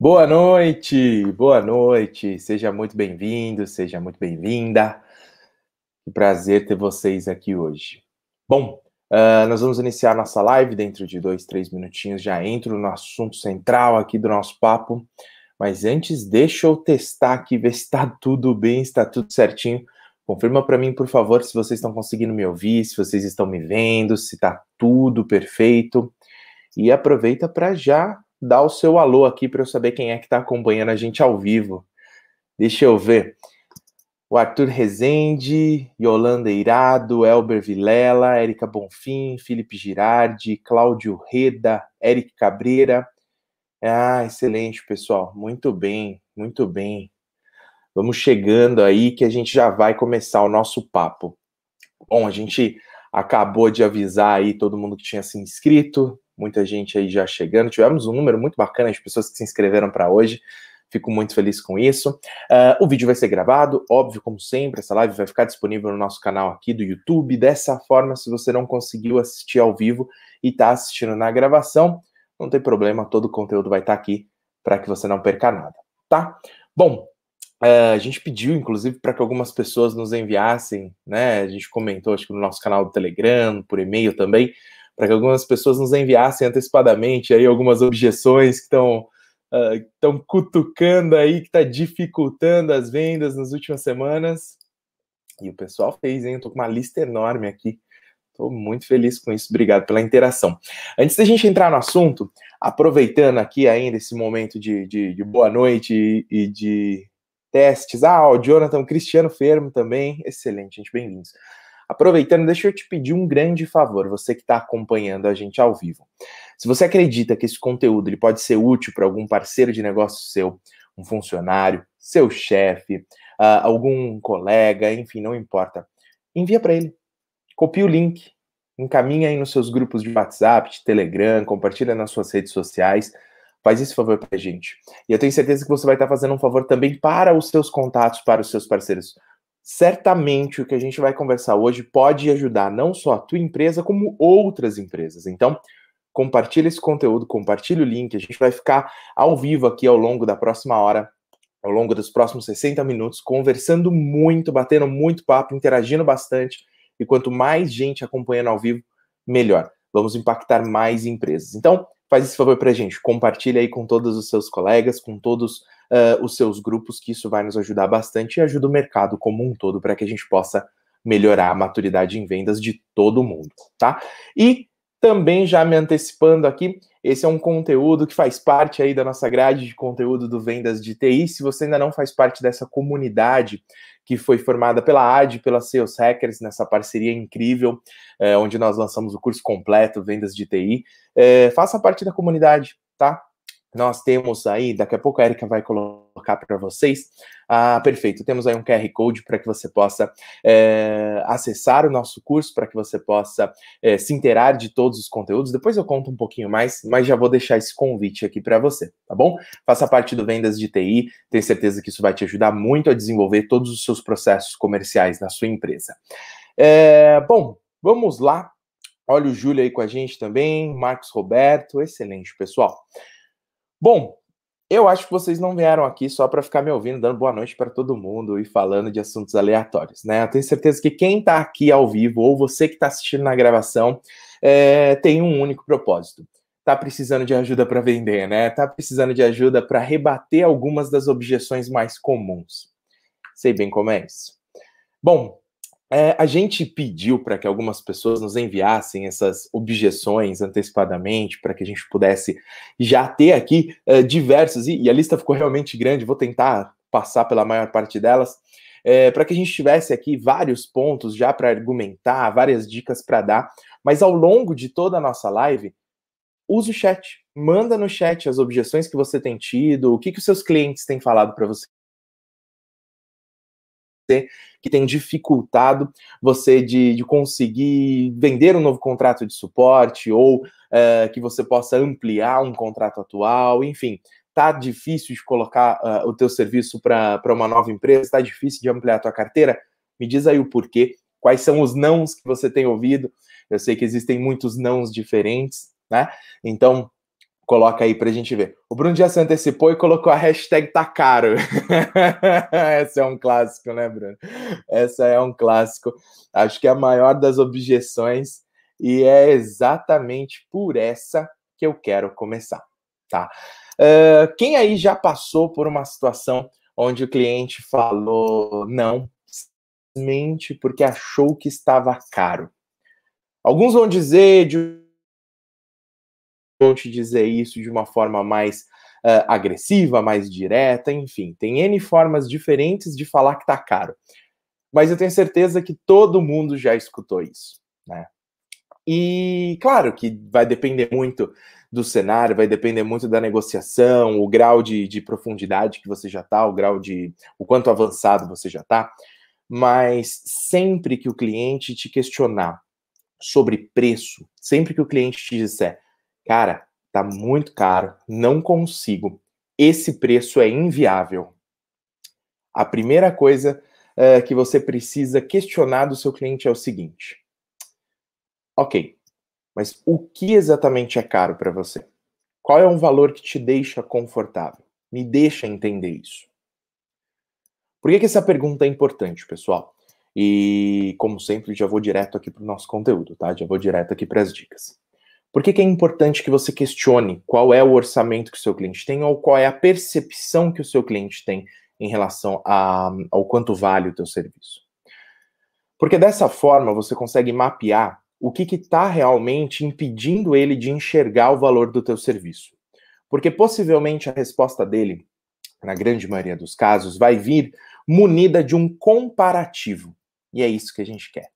Boa noite, boa noite, seja muito bem-vindo, seja muito bem-vinda. Que prazer ter vocês aqui hoje. Bom, uh, nós vamos iniciar nossa live dentro de dois, três minutinhos. Já entro no assunto central aqui do nosso papo. Mas antes, deixa eu testar aqui, ver se está tudo bem, se está tudo certinho. Confirma para mim, por favor, se vocês estão conseguindo me ouvir, se vocês estão me vendo, se está tudo perfeito. E aproveita para já dar o seu alô aqui para eu saber quem é que está acompanhando a gente ao vivo. Deixa eu ver. O Arthur Rezende, Yolanda Eirado, Elber Vilela, Érica Bonfim, Felipe Girardi, Cláudio Reda, Eric Cabreira. Ah, excelente, pessoal. Muito bem, muito bem. Vamos chegando aí que a gente já vai começar o nosso papo. Bom, a gente acabou de avisar aí todo mundo que tinha se inscrito, muita gente aí já chegando. Tivemos um número muito bacana de pessoas que se inscreveram para hoje. Fico muito feliz com isso. Uh, o vídeo vai ser gravado, óbvio, como sempre. Essa live vai ficar disponível no nosso canal aqui do YouTube. Dessa forma, se você não conseguiu assistir ao vivo e está assistindo na gravação, não tem problema, todo o conteúdo vai estar tá aqui para que você não perca nada, tá? Bom, uh, a gente pediu, inclusive, para que algumas pessoas nos enviassem, né? A gente comentou, acho que no nosso canal do Telegram, por e-mail também, para que algumas pessoas nos enviassem antecipadamente aí algumas objeções que estão uh, cutucando aí, que está dificultando as vendas nas últimas semanas. E o pessoal fez, hein? Estou com uma lista enorme aqui. Estou muito feliz com isso. Obrigado pela interação. Antes da gente entrar no assunto, aproveitando aqui ainda esse momento de, de, de boa noite e, e de testes. Ah, o Jonathan Cristiano Fermo também. Excelente, gente. Bem-vindos. Aproveitando, deixa eu te pedir um grande favor, você que está acompanhando a gente ao vivo. Se você acredita que esse conteúdo ele pode ser útil para algum parceiro de negócio seu, um funcionário, seu chefe, uh, algum colega, enfim, não importa, envia para ele. Copie o link, encaminha aí nos seus grupos de WhatsApp, de Telegram, compartilha nas suas redes sociais. Faz esse favor para a gente. E eu tenho certeza que você vai estar tá fazendo um favor também para os seus contatos, para os seus parceiros certamente o que a gente vai conversar hoje pode ajudar não só a tua empresa, como outras empresas. Então, compartilha esse conteúdo, compartilha o link, a gente vai ficar ao vivo aqui ao longo da próxima hora, ao longo dos próximos 60 minutos, conversando muito, batendo muito papo, interagindo bastante, e quanto mais gente acompanhando ao vivo, melhor. Vamos impactar mais empresas. Então, faz esse favor pra gente, compartilha aí com todos os seus colegas, com todos uh, os seus grupos, que isso vai nos ajudar bastante e ajuda o mercado como um todo para que a gente possa melhorar a maturidade em vendas de todo mundo, tá? E também já me antecipando aqui, esse é um conteúdo que faz parte aí da nossa grade de conteúdo do Vendas de TI. Se você ainda não faz parte dessa comunidade que foi formada pela AD, pela Sales Hackers, nessa parceria incrível, é, onde nós lançamos o curso completo Vendas de TI, é, faça parte da comunidade, tá? Nós temos aí, daqui a pouco a Erika vai colocar para vocês. Ah, perfeito. Temos aí um QR Code para que você possa é, acessar o nosso curso, para que você possa é, se inteirar de todos os conteúdos. Depois eu conto um pouquinho mais, mas já vou deixar esse convite aqui para você, tá bom? Faça parte do Vendas de TI, tenho certeza que isso vai te ajudar muito a desenvolver todos os seus processos comerciais na sua empresa. É, bom, vamos lá. Olha o Júlio aí com a gente também, Marcos Roberto, excelente, pessoal. Bom, eu acho que vocês não vieram aqui só para ficar me ouvindo, dando boa noite para todo mundo e falando de assuntos aleatórios, né? Eu tenho certeza que quem está aqui ao vivo ou você que está assistindo na gravação é, tem um único propósito. Tá precisando de ajuda para vender, né? Tá precisando de ajuda para rebater algumas das objeções mais comuns. Sei bem como é isso. Bom, é, a gente pediu para que algumas pessoas nos enviassem essas objeções antecipadamente, para que a gente pudesse já ter aqui é, diversos, e, e, a lista ficou realmente grande, vou tentar passar pela maior parte delas, é, para que a gente tivesse aqui vários pontos já para argumentar, várias dicas para dar, mas ao longo de toda a nossa live, use o chat, manda no chat as objeções que você tem tido, o que, que os seus clientes têm falado para você que tem dificultado você de, de conseguir vender um novo contrato de suporte ou uh, que você possa ampliar um contrato atual, enfim. Tá difícil de colocar uh, o teu serviço para uma nova empresa? Tá difícil de ampliar a tua carteira? Me diz aí o porquê. Quais são os nãos que você tem ouvido? Eu sei que existem muitos nãos diferentes, né? Então, Coloca aí pra gente ver. O Bruno já se antecipou e colocou a hashtag tá caro. Essa é um clássico, né, Bruno? Essa é um clássico. Acho que é a maior das objeções e é exatamente por essa que eu quero começar, tá? Uh, quem aí já passou por uma situação onde o cliente falou não, simplesmente porque achou que estava caro? Alguns vão dizer de te dizer isso de uma forma mais uh, agressiva, mais direta, enfim, tem N formas diferentes de falar que tá caro. Mas eu tenho certeza que todo mundo já escutou isso, né? E claro que vai depender muito do cenário, vai depender muito da negociação, o grau de, de profundidade que você já está, o grau de. o quanto avançado você já está. Mas sempre que o cliente te questionar sobre preço, sempre que o cliente te disser, cara, tá muito caro, não consigo, esse preço é inviável. A primeira coisa uh, que você precisa questionar do seu cliente é o seguinte: Ok, mas o que exatamente é caro para você? Qual é um valor que te deixa confortável? Me deixa entender isso. Por que, que essa pergunta é importante, pessoal? E, como sempre, já vou direto aqui para o nosso conteúdo, tá? Já vou direto aqui para as dicas. Por que, que, é importante que você questione qual é o orçamento que o seu cliente tem ou qual é a percepção que o seu cliente tem em relação a, ao quanto vale o teu serviço? Porque dessa forma você consegue mapear o que está realmente impedindo ele de enxergar o valor do teu serviço. Porque possivelmente a resposta dele, na grande maioria dos casos, vai vir munida de um comparativo. E é isso que a gente quer.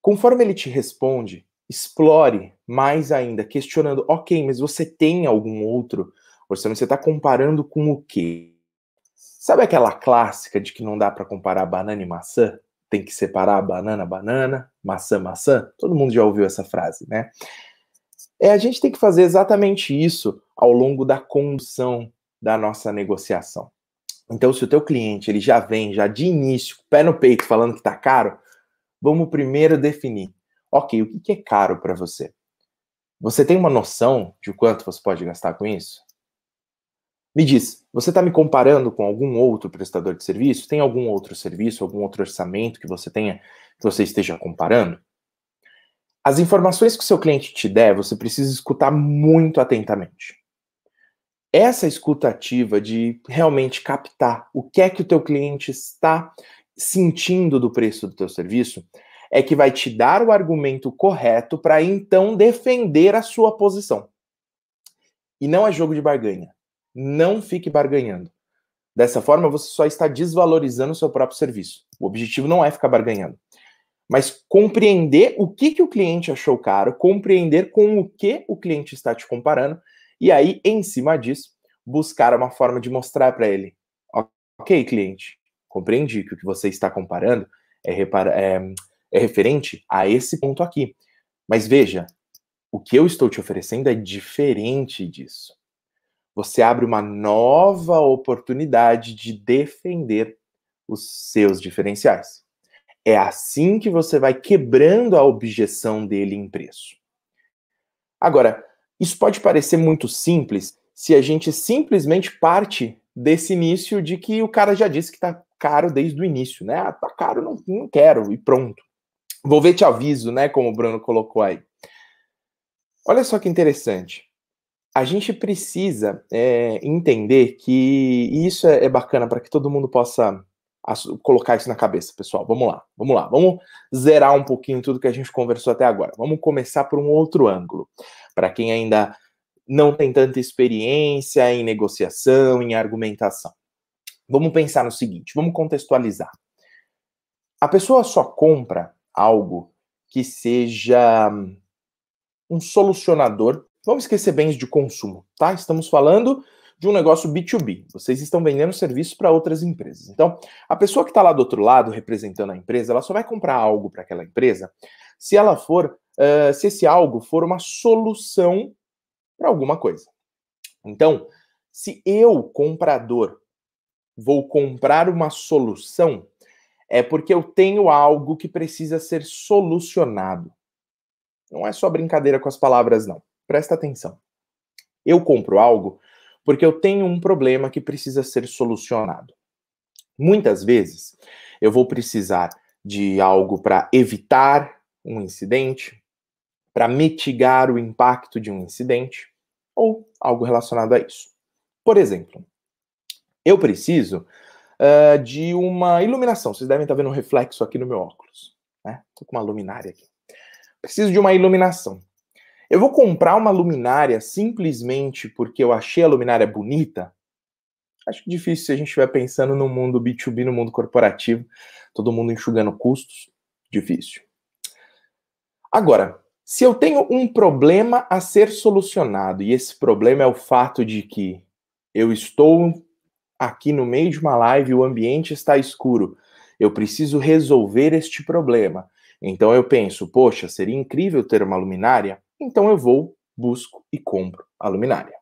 Conforme ele te responde, explore mais ainda, questionando, ok, mas você tem algum outro orçamento? Você está comparando com o quê? Sabe aquela clássica de que não dá para comparar banana e maçã? tem que separar banana, banana, maçã, maçã. Todo mundo já ouviu essa frase, né? É, a gente tem que fazer exatamente isso ao longo da condução da nossa negociação. Então, se o teu cliente ele já vem, já de início, pé no peito, falando que tá caro, vamos primeiro definir. Ok, o que é caro para você? Você tem uma noção de quanto você pode gastar com isso? Me diz, você está me comparando com algum outro prestador de serviço? Tem algum outro serviço, algum outro orçamento que você tenha, que você esteja comparando? As informações que o seu cliente te der, você precisa escutar muito atentamente. Essa escutativa de realmente captar o que é que o teu cliente está sentindo do preço do teu serviço é que vai te dar o argumento correto para então defender a sua posição. E não é jogo de barganha. Não fique barganhando. Dessa forma, você só está desvalorizando o seu próprio serviço. O objetivo não é ficar barganhando, mas compreender o que, que o cliente achou caro, compreender com o que o cliente está te comparando, e aí, em cima disso, buscar uma forma de mostrar para ele: ok, cliente, compreendi que o que você está comparando é, repara, é, é referente a esse ponto aqui. Mas veja, o que eu estou te oferecendo é diferente disso você abre uma nova oportunidade de defender os seus diferenciais. É assim que você vai quebrando a objeção dele em preço. Agora, isso pode parecer muito simples se a gente simplesmente parte desse início de que o cara já disse que está caro desde o início, né? Ah, tá caro, não, não quero, e pronto. Vou ver te aviso, né? Como o Bruno colocou aí. Olha só que interessante a gente precisa é, entender que isso é, é bacana para que todo mundo possa colocar isso na cabeça, pessoal. Vamos lá, vamos lá, vamos zerar um pouquinho tudo que a gente conversou até agora. Vamos começar por um outro ângulo. Para quem ainda não tem tanta experiência em negociação, em argumentação. Vamos pensar no seguinte, vamos contextualizar. A pessoa só compra algo que seja um solucionador Vamos esquecer bens de consumo, tá? Estamos falando de um negócio B2B. Vocês estão vendendo serviços para outras empresas. Então, a pessoa que está lá do outro lado, representando a empresa, ela só vai comprar algo para aquela empresa se ela for, uh, se esse algo for uma solução para alguma coisa. Então, se eu, comprador, vou comprar uma solução, é porque eu tenho algo que precisa ser solucionado. Não é só brincadeira com as palavras, não. Presta atenção. Eu compro algo porque eu tenho um problema que precisa ser solucionado. Muitas vezes eu vou precisar de algo para evitar um incidente, para mitigar o impacto de um incidente ou algo relacionado a isso. Por exemplo, eu preciso uh, de uma iluminação. Vocês devem estar vendo um reflexo aqui no meu óculos. Né? Tô com uma luminária aqui. Preciso de uma iluminação. Eu vou comprar uma luminária simplesmente porque eu achei a luminária bonita? Acho difícil se a gente estiver pensando no mundo B2B, no mundo corporativo, todo mundo enxugando custos. Difícil. Agora, se eu tenho um problema a ser solucionado, e esse problema é o fato de que eu estou aqui no meio de uma live, o ambiente está escuro, eu preciso resolver este problema. Então eu penso, poxa, seria incrível ter uma luminária? Então eu vou, busco e compro a luminária.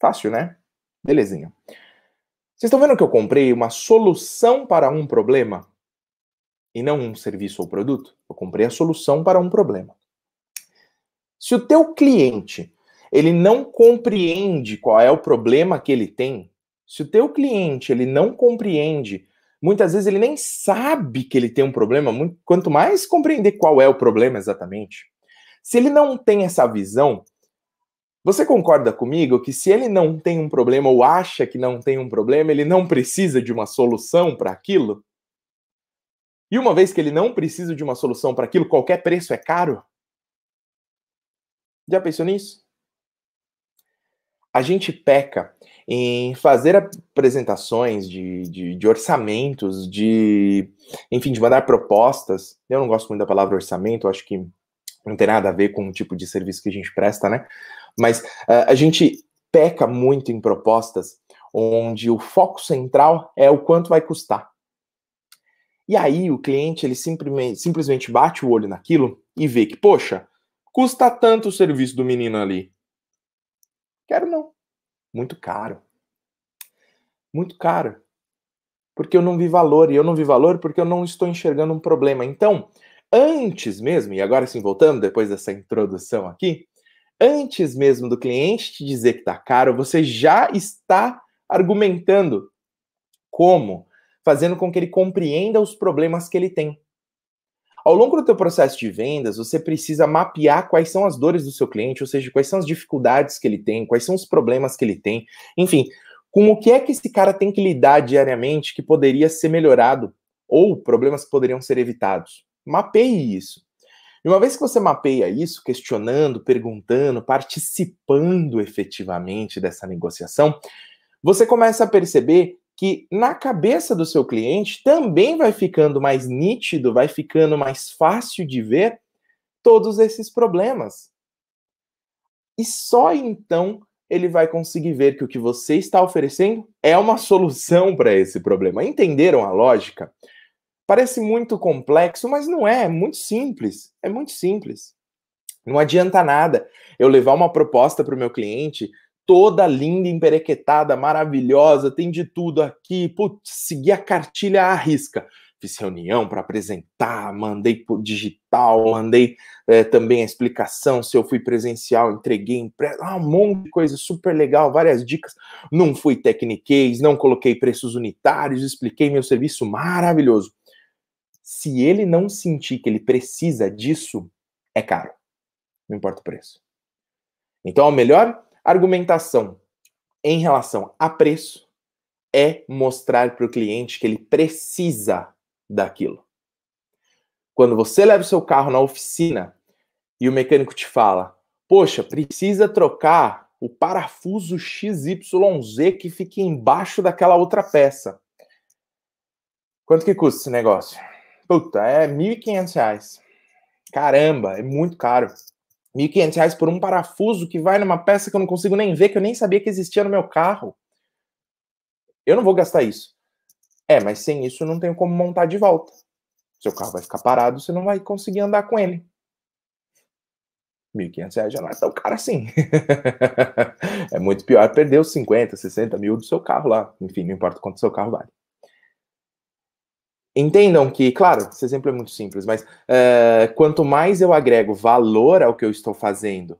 Fácil, né? Belezinha. Vocês estão vendo que eu comprei uma solução para um problema? E não um serviço ou produto? Eu comprei a solução para um problema. Se o teu cliente ele não compreende qual é o problema que ele tem, se o teu cliente ele não compreende, muitas vezes ele nem sabe que ele tem um problema, quanto mais compreender qual é o problema exatamente. Se ele não tem essa visão, você concorda comigo que se ele não tem um problema ou acha que não tem um problema, ele não precisa de uma solução para aquilo? E uma vez que ele não precisa de uma solução para aquilo, qualquer preço é caro? Já pensou nisso? A gente peca em fazer apresentações de, de, de, orçamentos, de, enfim, de mandar propostas. Eu não gosto muito da palavra orçamento, acho que não tem nada a ver com o tipo de serviço que a gente presta, né? Mas uh, a gente peca muito em propostas onde o foco central é o quanto vai custar. E aí o cliente ele simplesmente, simplesmente bate o olho naquilo e vê que, poxa, custa tanto o serviço do menino ali. Quero não. Muito caro. Muito caro. Porque eu não vi valor. E eu não vi valor porque eu não estou enxergando um problema. Então, antes mesmo, e agora sim voltando, depois dessa introdução aqui, antes mesmo do cliente te dizer que está caro, você já está argumentando como, fazendo com que ele compreenda os problemas que ele tem. Ao longo do teu processo de vendas, você precisa mapear quais são as dores do seu cliente, ou seja, quais são as dificuldades que ele tem, quais são os problemas que ele tem, enfim, com o que é que esse cara tem que lidar diariamente que poderia ser melhorado ou problemas que poderiam ser evitados. Mapeie isso. E uma vez que você mapeia isso, questionando, perguntando, participando efetivamente dessa negociação, você começa a perceber que na cabeça do seu cliente também vai ficando mais nítido, vai ficando mais fácil de ver todos esses problemas. E só então ele vai conseguir ver que o que você está oferecendo é uma solução para esse problema. Entenderam a lógica? Parece muito complexo, mas não é, é muito simples. É muito simples. Não adianta nada eu levar uma proposta para o meu cliente toda linda, emperequetada, maravilhosa, tem de tudo aqui, putz, segui a cartilha à risca. Fiz reunião para apresentar, mandei por digital, mandei é, também a explicação se eu fui presencial, entreguei ah, um monte de coisa super legal, várias dicas. Não fui techniquez, não coloquei preços unitários, expliquei meu serviço maravilhoso se ele não sentir que ele precisa disso, é caro. Não importa o preço. Então, a melhor argumentação em relação a preço é mostrar para o cliente que ele precisa daquilo. Quando você leva o seu carro na oficina e o mecânico te fala: Poxa, precisa trocar o parafuso XYZ que fica embaixo daquela outra peça. Quanto que custa esse negócio? Puta, é R$ 1.500. Caramba, é muito caro. R$ 1.500 por um parafuso que vai numa peça que eu não consigo nem ver, que eu nem sabia que existia no meu carro. Eu não vou gastar isso. É, mas sem isso eu não tenho como montar de volta. Seu carro vai ficar parado, você não vai conseguir andar com ele. R$ 1.500 já não é tão caro assim. é muito pior perder os 50, 60 mil do seu carro lá. Enfim, não importa quanto seu carro vale. Entendam que, claro, esse exemplo é muito simples, mas uh, quanto mais eu agrego valor ao que eu estou fazendo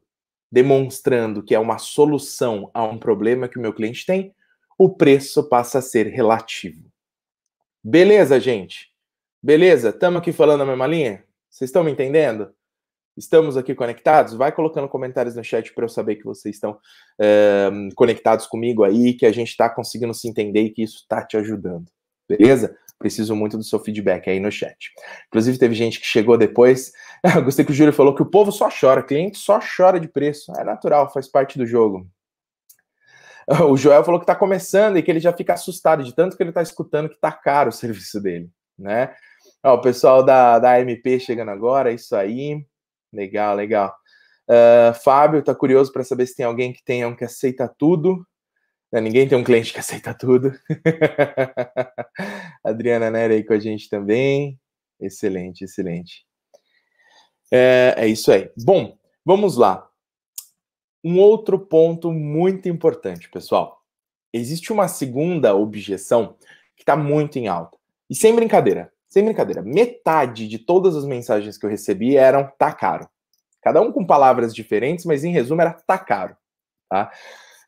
demonstrando que é uma solução a um problema que o meu cliente tem, o preço passa a ser relativo. Beleza, gente? Beleza? Estamos aqui falando a mesma linha? Vocês estão me entendendo? Estamos aqui conectados? Vai colocando comentários no chat para eu saber que vocês estão é, conectados comigo aí, que a gente está conseguindo se entender e que isso está te ajudando. Beleza? Preciso muito do seu feedback aí no chat. Inclusive, teve gente que chegou depois. Eu gostei que o Júlio falou que o povo só chora, cliente só chora de preço. É natural, faz parte do jogo. O Joel falou que está começando e que ele já fica assustado de tanto que ele está escutando que está caro o serviço dele, né? Ó, o pessoal da, da AMP chegando agora, isso aí. Legal, legal. Uh, Fábio está curioso para saber se tem alguém que tenha um que aceita tudo. Não, ninguém tem um cliente que aceita tudo. Adriana Nery aí com a gente também. Excelente, excelente. É, é isso aí. Bom, vamos lá. Um outro ponto muito importante, pessoal. Existe uma segunda objeção que está muito em alta. E sem brincadeira, sem brincadeira, metade de todas as mensagens que eu recebi eram tá caro. Cada um com palavras diferentes, mas em resumo era tá caro. Tá?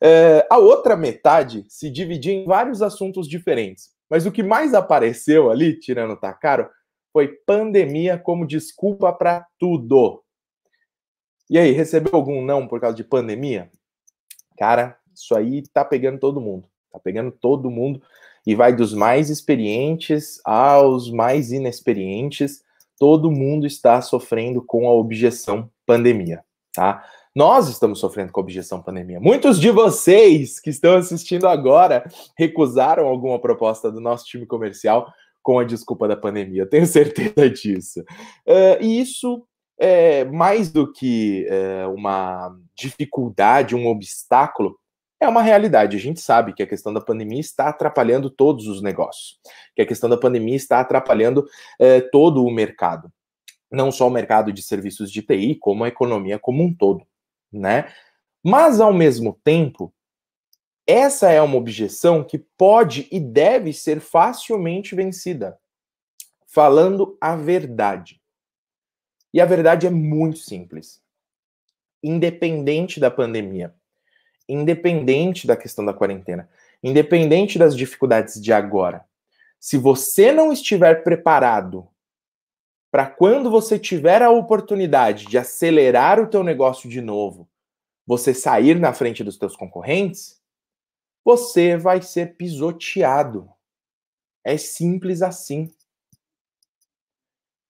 É, a outra metade se dividia em vários assuntos diferentes. Mas o que mais apareceu ali, tirando tá caro, foi pandemia como desculpa para tudo. E aí, recebeu algum não por causa de pandemia? Cara, isso aí tá pegando todo mundo. Tá pegando todo mundo e vai dos mais experientes aos mais inexperientes. Todo mundo está sofrendo com a objeção pandemia, tá? Nós estamos sofrendo com a objeção pandemia. Muitos de vocês que estão assistindo agora recusaram alguma proposta do nosso time comercial com a desculpa da pandemia. Eu tenho certeza disso. Uh, e isso é mais do que é, uma dificuldade, um obstáculo, é uma realidade. A gente sabe que a questão da pandemia está atrapalhando todos os negócios, que a questão da pandemia está atrapalhando é, todo o mercado. Não só o mercado de serviços de TI, como a economia como um todo né? Mas ao mesmo tempo, essa é uma objeção que pode e deve ser facilmente vencida, falando a verdade. E a verdade é muito simples. Independente da pandemia, independente da questão da quarentena, independente das dificuldades de agora, se você não estiver preparado para quando você tiver a oportunidade de acelerar o teu negócio de novo, você sair na frente dos teus concorrentes, você vai ser pisoteado. É simples assim.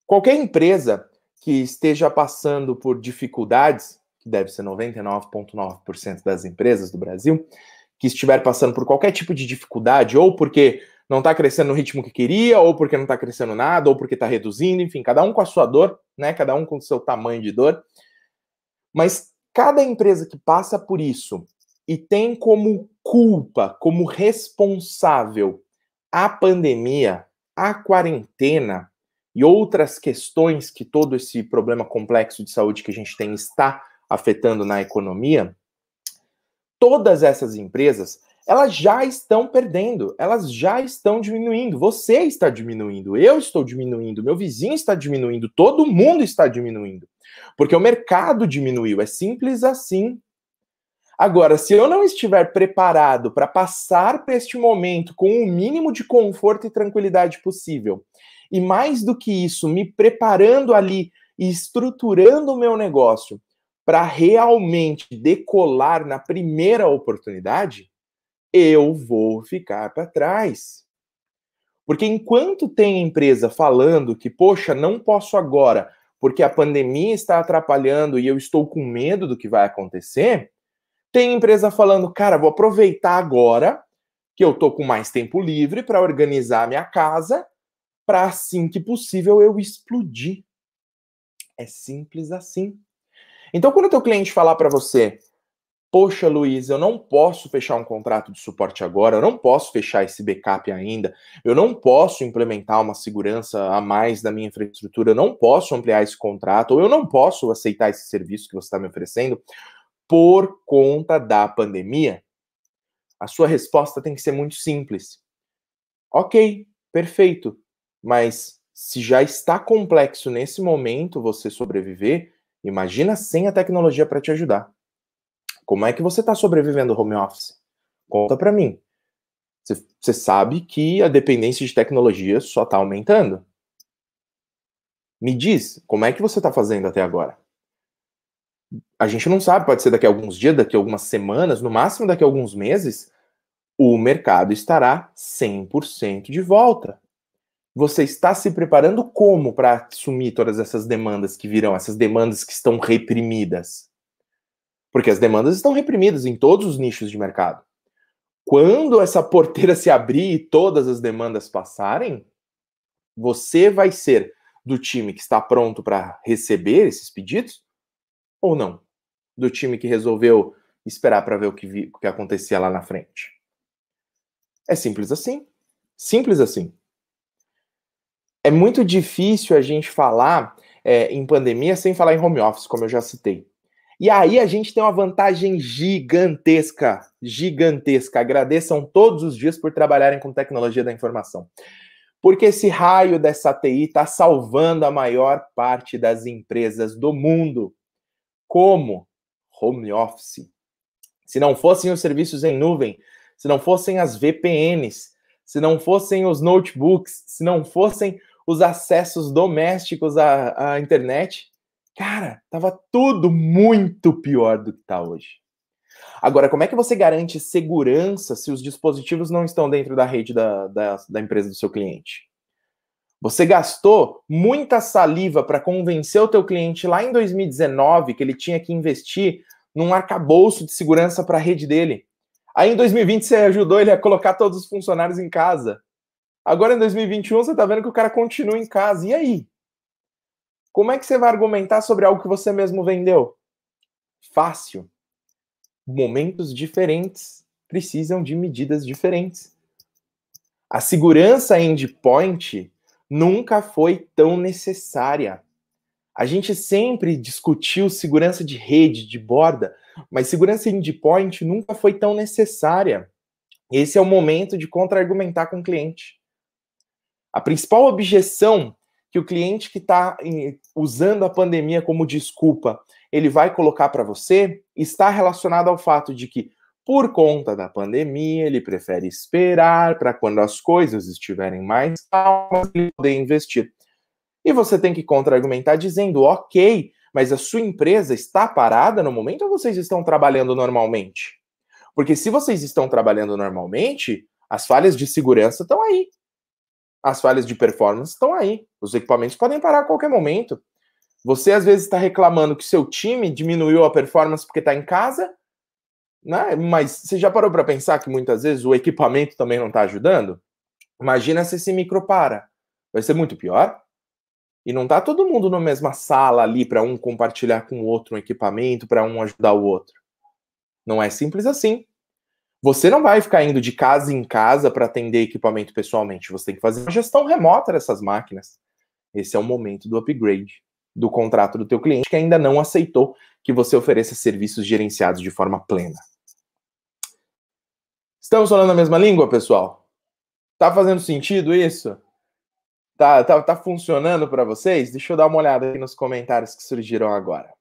Qualquer empresa que esteja passando por dificuldades, que deve ser 99,9% das empresas do Brasil, que estiver passando por qualquer tipo de dificuldade, ou porque não está crescendo no ritmo que queria, ou porque não está crescendo nada, ou porque está reduzindo, enfim, cada um com a sua dor, né? Cada um com o seu tamanho de dor. Mas cada empresa que passa por isso e tem como culpa, como responsável a pandemia, a quarentena e outras questões que todo esse problema complexo de saúde que a gente tem está afetando na economia, todas essas empresas elas já estão perdendo, elas já estão diminuindo. Você está diminuindo, eu estou diminuindo, meu vizinho está diminuindo, todo mundo está diminuindo. Porque o mercado diminuiu, é simples assim. Agora, se eu não estiver preparado para passar por este momento com o mínimo de conforto e tranquilidade possível, e mais do que isso, me preparando ali e estruturando o meu negócio para realmente decolar na primeira oportunidade, eu vou ficar para trás. Porque enquanto tem empresa falando que, poxa, não posso agora, porque a pandemia está atrapalhando e eu estou com medo do que vai acontecer, tem empresa falando, cara, vou aproveitar agora que eu tô com mais tempo livre para organizar minha casa, para assim que possível eu explodir. É simples assim. Então, quando o teu cliente falar para você, Poxa, Luiz, eu não posso fechar um contrato de suporte agora, eu não posso fechar esse backup ainda, eu não posso implementar uma segurança a mais da minha infraestrutura, eu não posso ampliar esse contrato, ou eu não posso aceitar esse serviço que você está me oferecendo por conta da pandemia. A sua resposta tem que ser muito simples. Ok, perfeito, mas se já está complexo nesse momento você sobreviver, imagina sem a tecnologia para te ajudar. Como é que você está sobrevivendo home office? Conta para mim. Você sabe que a dependência de tecnologia só está aumentando. Me diz, como é que você está fazendo até agora? A gente não sabe, pode ser daqui a alguns dias, daqui a algumas semanas, no máximo daqui a alguns meses, o mercado estará 100% de volta. Você está se preparando como para assumir todas essas demandas que virão, essas demandas que estão reprimidas? Porque as demandas estão reprimidas em todos os nichos de mercado. Quando essa porteira se abrir e todas as demandas passarem, você vai ser do time que está pronto para receber esses pedidos ou não? Do time que resolveu esperar para ver o que, vi, o que acontecia lá na frente. É simples assim. Simples assim. É muito difícil a gente falar é, em pandemia sem falar em home office, como eu já citei. E aí a gente tem uma vantagem gigantesca, gigantesca. Agradeçam todos os dias por trabalharem com tecnologia da informação. Porque esse raio dessa TI está salvando a maior parte das empresas do mundo. Como? Home office. Se não fossem os serviços em nuvem, se não fossem as VPNs, se não fossem os notebooks, se não fossem os acessos domésticos à, à internet, Cara, tava tudo muito pior do que está hoje. Agora, como é que você garante segurança se os dispositivos não estão dentro da rede da, da, da empresa do seu cliente? Você gastou muita saliva para convencer o teu cliente lá em 2019 que ele tinha que investir num arcabouço de segurança para a rede dele. Aí em 2020 você ajudou ele a colocar todos os funcionários em casa. Agora em 2021 você está vendo que o cara continua em casa. E aí? Como é que você vai argumentar sobre algo que você mesmo vendeu? Fácil. Momentos diferentes precisam de medidas diferentes. A segurança endpoint nunca foi tão necessária. A gente sempre discutiu segurança de rede, de borda, mas segurança endpoint nunca foi tão necessária. Esse é o momento de contra-argumentar com o cliente. A principal objeção que o cliente que está usando a pandemia como desculpa, ele vai colocar para você, está relacionado ao fato de que, por conta da pandemia, ele prefere esperar para quando as coisas estiverem mais calmas, ele poder investir. E você tem que contra-argumentar dizendo, ok, mas a sua empresa está parada no momento ou vocês estão trabalhando normalmente? Porque se vocês estão trabalhando normalmente, as falhas de segurança estão aí as falhas de performance estão aí. Os equipamentos podem parar a qualquer momento. Você às vezes está reclamando que seu time diminuiu a performance porque está em casa, né? mas você já parou para pensar que muitas vezes o equipamento também não está ajudando? Imagina se esse micro para. Vai ser muito pior. E não está todo mundo na mesma sala ali para um compartilhar com o outro um equipamento, para um ajudar o outro. Não é simples assim. Você não vai ficar indo de casa em casa para atender equipamento pessoalmente. Você tem que fazer uma gestão remota dessas máquinas. Esse é o momento do upgrade do contrato do teu cliente que ainda não aceitou que você ofereça serviços gerenciados de forma plena. Estamos falando a mesma língua, pessoal? Tá fazendo sentido isso? Tá, tá, tá funcionando para vocês? Deixa eu dar uma olhada aqui nos comentários que surgiram agora.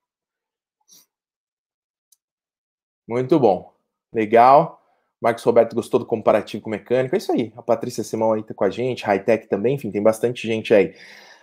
Muito bom. Legal. Marcos Roberto gostou do comparativo com mecânico. É isso aí. A Patrícia Simão aí tá com a gente, Hightech também, enfim, tem bastante gente aí.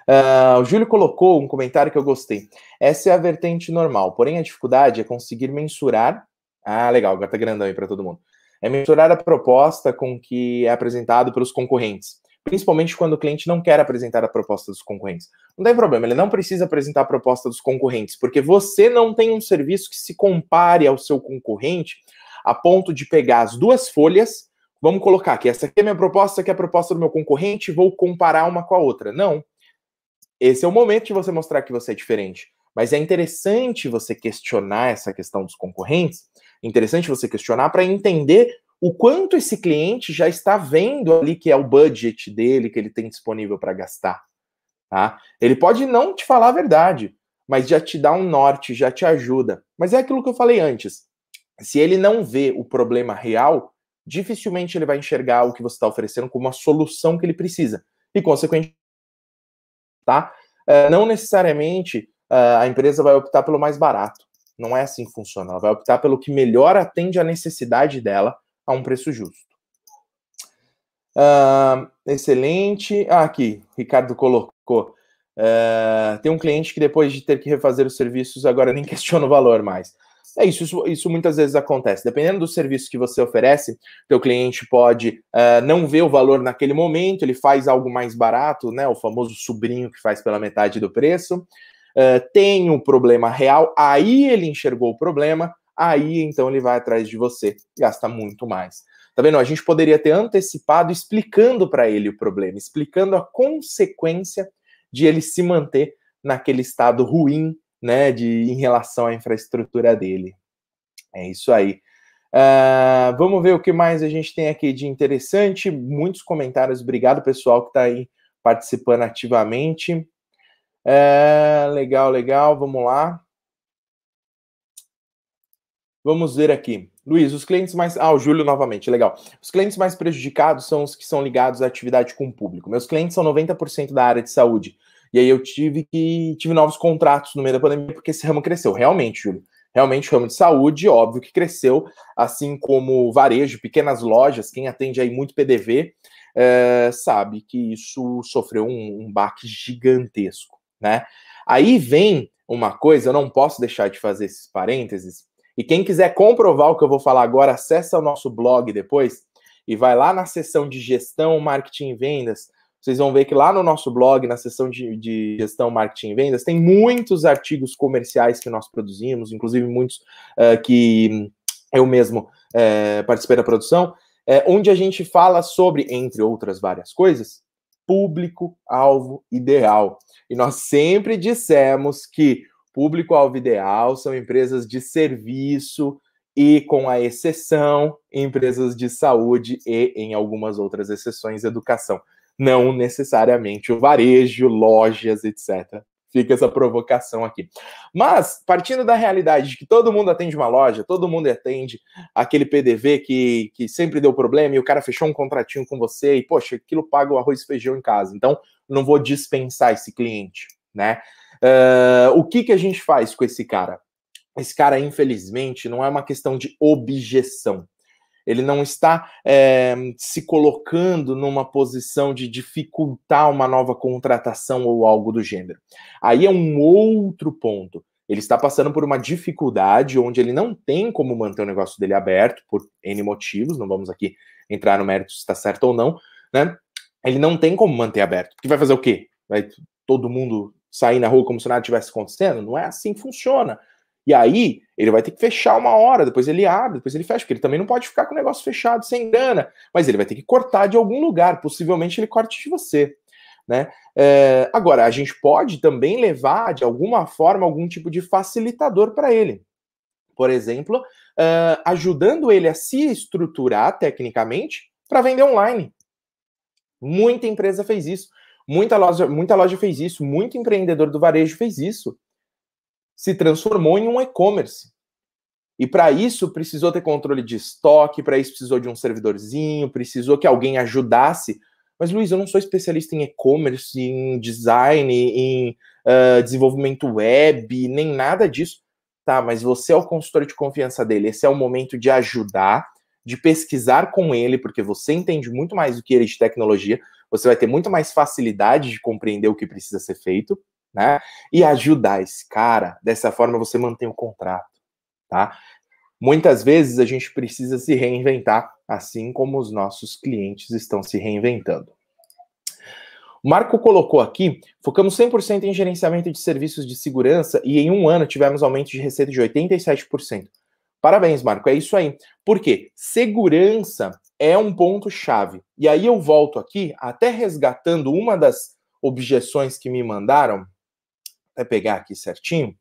Uh, o Júlio colocou um comentário que eu gostei. Essa é a vertente normal, porém a dificuldade é conseguir mensurar. Ah, legal, agora tá grandão aí para todo mundo. É mensurar a proposta com que é apresentado pelos concorrentes, principalmente quando o cliente não quer apresentar a proposta dos concorrentes. Não tem problema, ele não precisa apresentar a proposta dos concorrentes, porque você não tem um serviço que se compare ao seu concorrente a ponto de pegar as duas folhas, vamos colocar aqui, essa aqui é minha proposta, essa aqui é a proposta do meu concorrente, vou comparar uma com a outra. Não. Esse é o momento de você mostrar que você é diferente. Mas é interessante você questionar essa questão dos concorrentes, interessante você questionar para entender o quanto esse cliente já está vendo ali que é o budget dele, que ele tem disponível para gastar. Tá? Ele pode não te falar a verdade, mas já te dá um norte, já te ajuda. Mas é aquilo que eu falei antes se ele não vê o problema real, dificilmente ele vai enxergar o que você está oferecendo como a solução que ele precisa. E, consequentemente, tá? Uh, não necessariamente uh, a empresa vai optar pelo mais barato. Não é assim que funciona. Ela vai optar pelo que melhor atende à necessidade dela a um preço justo. Uh, excelente. Ah, aqui, Ricardo colocou. Uh, tem um cliente que depois de ter que refazer os serviços, agora nem questiona o valor mais. É isso, isso, isso, muitas vezes acontece. Dependendo do serviço que você oferece, teu cliente pode uh, não ver o valor naquele momento, ele faz algo mais barato, né? O famoso sobrinho que faz pela metade do preço. Uh, tem um problema real, aí ele enxergou o problema, aí então ele vai atrás de você, gasta muito mais. Tá vendo? A gente poderia ter antecipado explicando para ele o problema, explicando a consequência de ele se manter naquele estado ruim né, de, em relação à infraestrutura dele. É isso aí. Uh, vamos ver o que mais a gente tem aqui de interessante. Muitos comentários. Obrigado, pessoal, que está aí participando ativamente. Uh, legal, legal. Vamos lá. Vamos ver aqui. Luiz, os clientes mais. Ah, o Júlio novamente, legal. Os clientes mais prejudicados são os que são ligados à atividade com o público. Meus clientes são 90% da área de saúde. E aí eu tive que tive novos contratos no meio da pandemia porque esse ramo cresceu. Realmente, Júlio. Realmente, o ramo de saúde, óbvio que cresceu, assim como varejo, pequenas lojas, quem atende aí muito PDV, é, sabe que isso sofreu um, um baque gigantesco, né? Aí vem uma coisa, eu não posso deixar de fazer esses parênteses, e quem quiser comprovar o que eu vou falar agora, acessa o nosso blog depois e vai lá na seção de gestão, marketing e vendas, vocês vão ver que lá no nosso blog, na seção de, de, gestão, marketing e vendas, tem muitos artigos comerciais que nós produzimos, inclusive muitos uh, que eu mesmo uh, participei da produção, uh, onde a gente fala sobre, entre outras várias coisas, público-alvo ideal. E nós sempre dissemos que público-alvo ideal são empresas de serviço e, com a exceção, empresas de saúde e, em algumas outras exceções, educação não necessariamente o varejo, lojas, etc. Fica essa provocação aqui. Mas, partindo da realidade de que todo mundo atende uma loja, todo mundo atende aquele PDV que, que sempre deu problema e o cara fechou um contratinho com você e, poxa, aquilo paga o arroz e feijão em casa. Então, não vou dispensar esse cliente, né? Uh, o que, que a gente faz com esse cara? Esse cara, infelizmente, não é uma questão de objeção ele não está é, se colocando numa posição de dificultar uma nova contratação ou algo do gênero. Aí é um outro ponto. Ele está passando por uma dificuldade onde ele não tem como manter o negócio dele aberto, por N motivos, não vamos aqui entrar no mérito se está certo ou não, né? Ele não tem como manter aberto. Porque vai fazer o quê? Vai todo mundo sair na rua como se nada tivesse acontecendo? Não é assim que funciona. E aí, ele vai ter que fechar uma hora, depois ele abre, depois ele fecha, porque ele também não pode ficar com o negócio fechado sem grana, mas ele vai ter que cortar de algum lugar, possivelmente ele corte de você. Né? É, agora, a gente pode também levar, de alguma forma, algum tipo de facilitador para ele. Por exemplo, uh, ajudando ele a se estruturar tecnicamente para vender online. Muita empresa fez isso, muita loja, muita loja fez isso, muito empreendedor do varejo fez isso se transformou em um e-commerce. E para isso precisou ter controle de estoque, para isso precisou de um servidorzinho, precisou que alguém ajudasse. Mas, Luiz, eu não sou especialista em e-commerce, em design, em uh, desenvolvimento web, nem nada disso. Tá, mas você é o consultor de confiança dele. Esse é o momento de ajudar, de pesquisar com ele, porque você entende muito mais do que ele de tecnologia, você vai ter muito mais facilidade de compreender o que precisa ser feito né? E ajudar esse cara, dessa forma você mantém o contrato, tá? Muitas vezes a gente precisa se reinventar, assim como os nossos clientes estão se reinventando. O Marco colocou aqui, focamos 100% em gerenciamento de serviços de segurança e em um ano tivemos aumento de receita de 87%. Parabéns, Marco, é isso aí. Por quê? Segurança é um ponto-chave. E aí eu volto aqui, até resgatando uma das objeções que me mandaram, até pegar aqui certinho.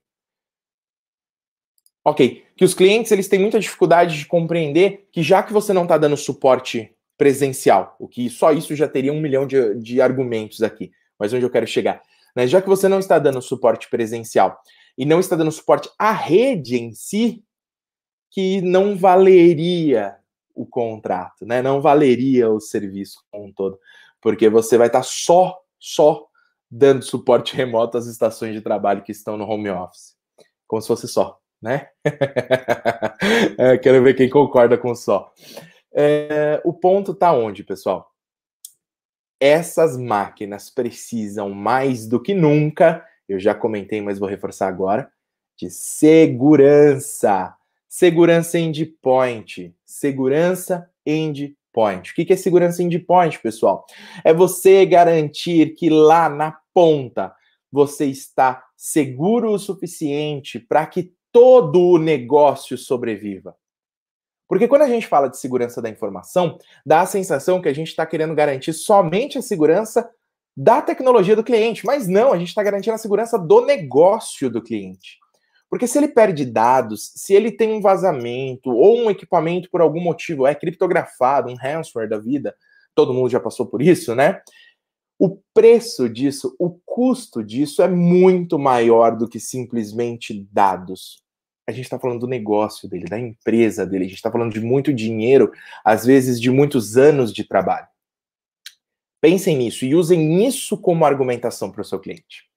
Ok, que os clientes eles têm muita dificuldade de compreender que já que você não está dando suporte presencial, o que só isso já teria um milhão de, de argumentos aqui, mas onde eu quero chegar, né? Já que você não está dando suporte presencial e não está dando suporte à rede em si, que não valeria o contrato, né? Não valeria o serviço como um todo, porque você vai estar tá só, só dando suporte remoto às estações de trabalho que estão no home office. Como se fosse só. né? é, quero ver quem concorda com só. É, o ponto está onde, pessoal? Essas máquinas precisam mais do que nunca, eu já comentei, mas vou reforçar agora, de segurança. Segurança endpoint. Segurança endpoint. O que é segurança endpoint, pessoal? É você garantir que lá na ponta você está seguro o suficiente para que todo o negócio sobreviva. Porque quando a gente fala de segurança da informação, dá a sensação que a gente está querendo garantir somente a segurança da tecnologia do cliente, mas não, a gente está garantindo a segurança do negócio do cliente. Porque se ele perde dados, se ele tem um vazamento ou um equipamento por algum motivo é criptografado, um ransomware da vida, todo mundo já passou por isso, né? O preço disso, o custo disso é muito maior do que simplesmente dados. A gente está falando do negócio dele, da empresa dele, a gente está falando de muito dinheiro, às vezes de muitos anos de trabalho. Pensem nisso e usem isso como argumentação para o seu cliente.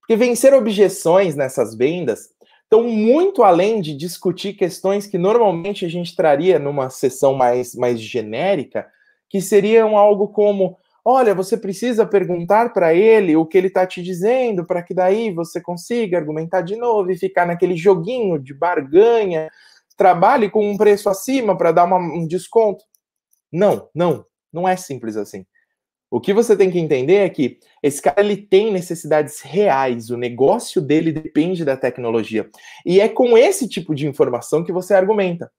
Porque vencer objeções nessas vendas estão muito além de discutir questões que normalmente a gente traria numa sessão mais, mais genérica, que seriam algo como: olha, você precisa perguntar para ele o que ele está te dizendo, para que daí você consiga argumentar de novo e ficar naquele joguinho de barganha, trabalhe com um preço acima para dar uma, um desconto. Não, não, não é simples assim. O que você tem que entender é que esse cara ele tem necessidades reais, o negócio dele depende da tecnologia. E é com esse tipo de informação que você argumenta.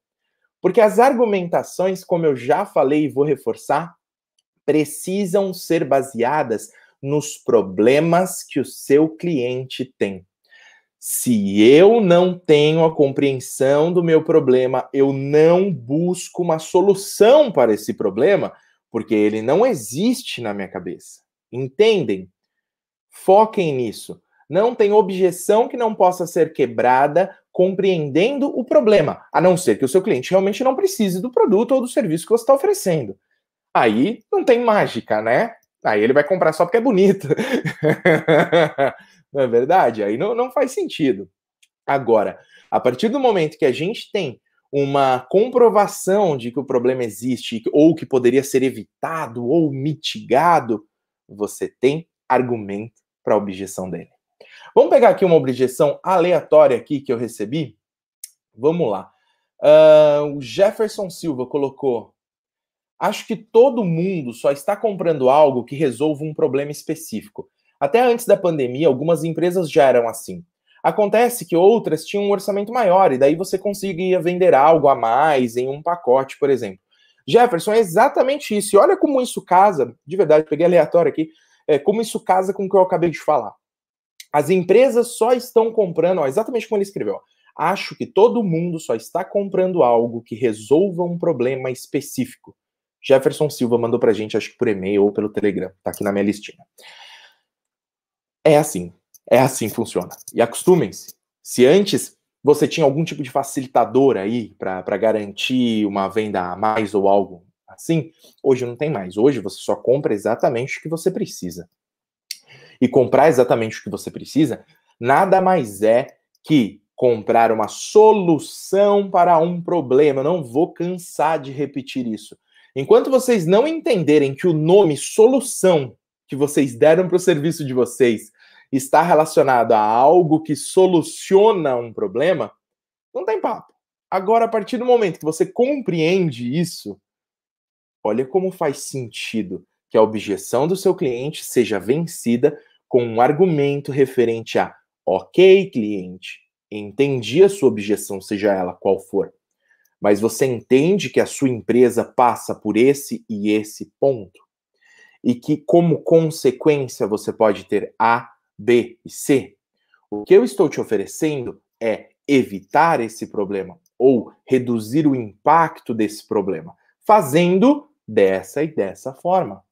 Porque as argumentações, como eu já falei e vou reforçar, precisam ser baseadas nos problemas que o seu cliente tem. Se eu não tenho a compreensão do meu problema, eu não busco uma solução para esse problema, porque ele não existe na minha cabeça. Entendem? Foquem nisso. Não tem objeção que não possa ser quebrada compreendendo o problema, a não ser que o seu cliente realmente não precise do produto ou do serviço que você está oferecendo. Aí não tem mágica, né? Aí ele vai comprar só porque é bonito. não é verdade? Aí não, não faz sentido. Agora, a partir do momento que a gente tem uma comprovação de que o problema existe ou que poderia ser evitado ou mitigado, você tem argumento para a objeção dele. Vamos pegar aqui uma objeção aleatória aqui que eu recebi. Vamos lá. Uh, o Jefferson Silva colocou: Acho que todo mundo só está comprando algo que resolva um problema específico. Até antes da pandemia, algumas empresas já eram assim. Acontece que outras tinham um orçamento maior e daí você conseguia vender algo a mais em um pacote, por exemplo. Jefferson, é exatamente isso. E olha como isso casa, de verdade, peguei aleatório aqui, é, como isso casa com o que eu acabei de falar. As empresas só estão comprando, ó, exatamente como ele escreveu. Acho que todo mundo só está comprando algo que resolva um problema específico. Jefferson Silva mandou pra gente, acho que por e-mail ou pelo Telegram, tá aqui na minha listinha. É assim. É assim que funciona. E acostumem-se. Se antes você tinha algum tipo de facilitador aí para garantir uma venda a mais ou algo assim, hoje não tem mais. Hoje você só compra exatamente o que você precisa. E comprar exatamente o que você precisa nada mais é que comprar uma solução para um problema. Eu não vou cansar de repetir isso. Enquanto vocês não entenderem que o nome solução que vocês deram para o serviço de vocês está relacionado a algo que soluciona um problema, não tem papo. Agora, a partir do momento que você compreende isso, olha como faz sentido que a objeção do seu cliente seja vencida com um argumento referente a: ok, cliente, entendi a sua objeção, seja ela qual for, mas você entende que a sua empresa passa por esse e esse ponto? E que, como consequência, você pode ter A, B e C. O que eu estou te oferecendo é evitar esse problema ou reduzir o impacto desse problema, fazendo dessa e dessa forma.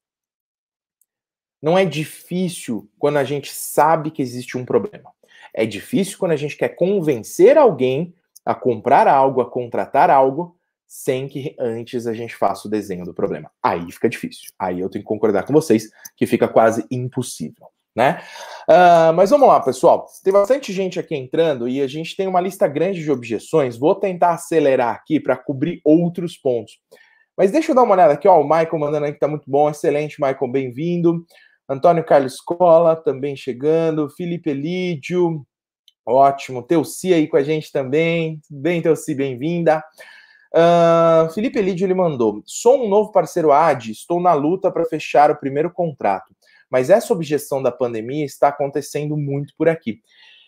Não é difícil quando a gente sabe que existe um problema. É difícil quando a gente quer convencer alguém a comprar algo, a contratar algo, sem que antes a gente faça o desenho do problema. Aí fica difícil. Aí eu tenho que concordar com vocês que fica quase impossível né? Uh, mas vamos lá, pessoal. Tem bastante gente aqui entrando e a gente tem uma lista grande de objeções. Vou tentar acelerar aqui para cobrir outros pontos. Mas deixa eu dar uma olhada aqui, ó. O Michael mandando aí que tá muito bom, excelente, Michael, bem-vindo. Antônio Carlos Cola também chegando. Felipe Elídio, ótimo. Teuci aí com a gente também. Bem, Teuci, bem-vinda. Uh, Felipe Elídio ele mandou: sou um novo parceiro AD, estou na luta para fechar o primeiro contrato. Mas essa objeção da pandemia está acontecendo muito por aqui.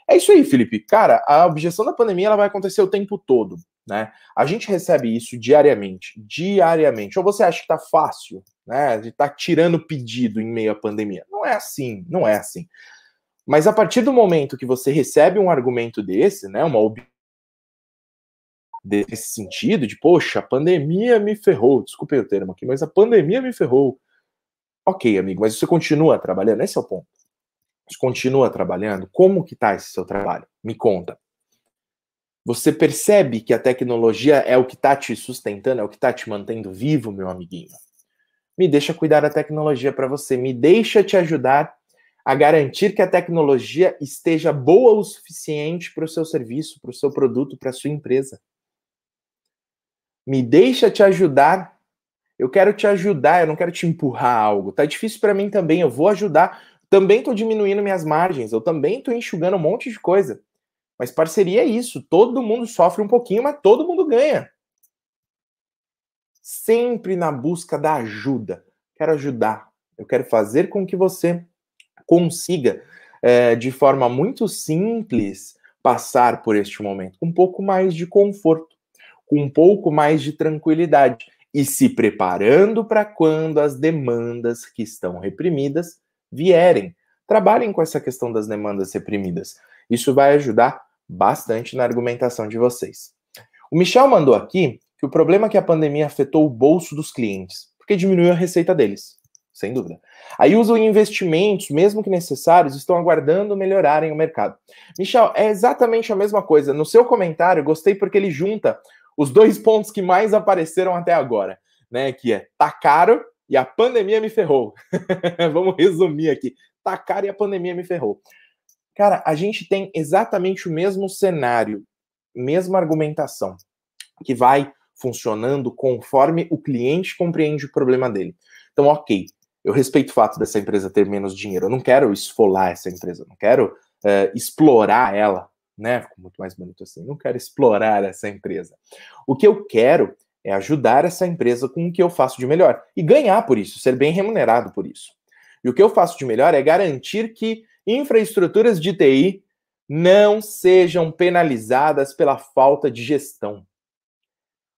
É isso aí, Felipe. Cara, a objeção da pandemia ela vai acontecer o tempo todo, né? A gente recebe isso diariamente, diariamente. Ou você acha que tá fácil, né? De tá tirando pedido em meio à pandemia? Não é assim, não é assim. Mas a partir do momento que você recebe um argumento desse, né, uma desse sentido de, poxa, a pandemia me ferrou, desculpem o termo aqui, mas a pandemia me ferrou. Ok, amigo, mas você continua trabalhando? Esse é o ponto. Você continua trabalhando? Como que tá esse seu trabalho? Me conta. Você percebe que a tecnologia é o que está te sustentando, é o que está te mantendo vivo, meu amiguinho? Me deixa cuidar da tecnologia para você, me deixa te ajudar a garantir que a tecnologia esteja boa o suficiente para o seu serviço, para o seu produto, para a sua empresa. Me deixa te ajudar. Eu quero te ajudar, eu não quero te empurrar algo. Tá difícil para mim também, eu vou ajudar. Também estou diminuindo minhas margens, eu também estou enxugando um monte de coisa. Mas parceria é isso, todo mundo sofre um pouquinho, mas todo mundo ganha. Sempre na busca da ajuda. Quero ajudar. Eu quero fazer com que você consiga, é, de forma muito simples, passar por este momento com um pouco mais de conforto, com um pouco mais de tranquilidade e se preparando para quando as demandas que estão reprimidas vierem. Trabalhem com essa questão das demandas reprimidas. Isso vai ajudar bastante na argumentação de vocês. O Michel mandou aqui que o problema é que a pandemia afetou o bolso dos clientes, porque diminuiu a receita deles, sem dúvida. Aí usam investimentos, mesmo que necessários, estão aguardando melhorarem o mercado. Michel, é exatamente a mesma coisa. No seu comentário, gostei porque ele junta os dois pontos que mais apareceram até agora, né? Que é tá caro e a pandemia me ferrou. Vamos resumir aqui. Tá caro e a pandemia me ferrou. Cara, a gente tem exatamente o mesmo cenário, mesma argumentação, que vai funcionando conforme o cliente compreende o problema dele. Então, ok, eu respeito o fato dessa empresa ter menos dinheiro, eu não quero esfolar essa empresa, não quero uh, explorar ela, né? Ficou muito mais bonito assim, não quero explorar essa empresa. O que eu quero é ajudar essa empresa com o que eu faço de melhor e ganhar por isso, ser bem remunerado por isso. E o que eu faço de melhor é garantir que infraestruturas de TI não sejam penalizadas pela falta de gestão.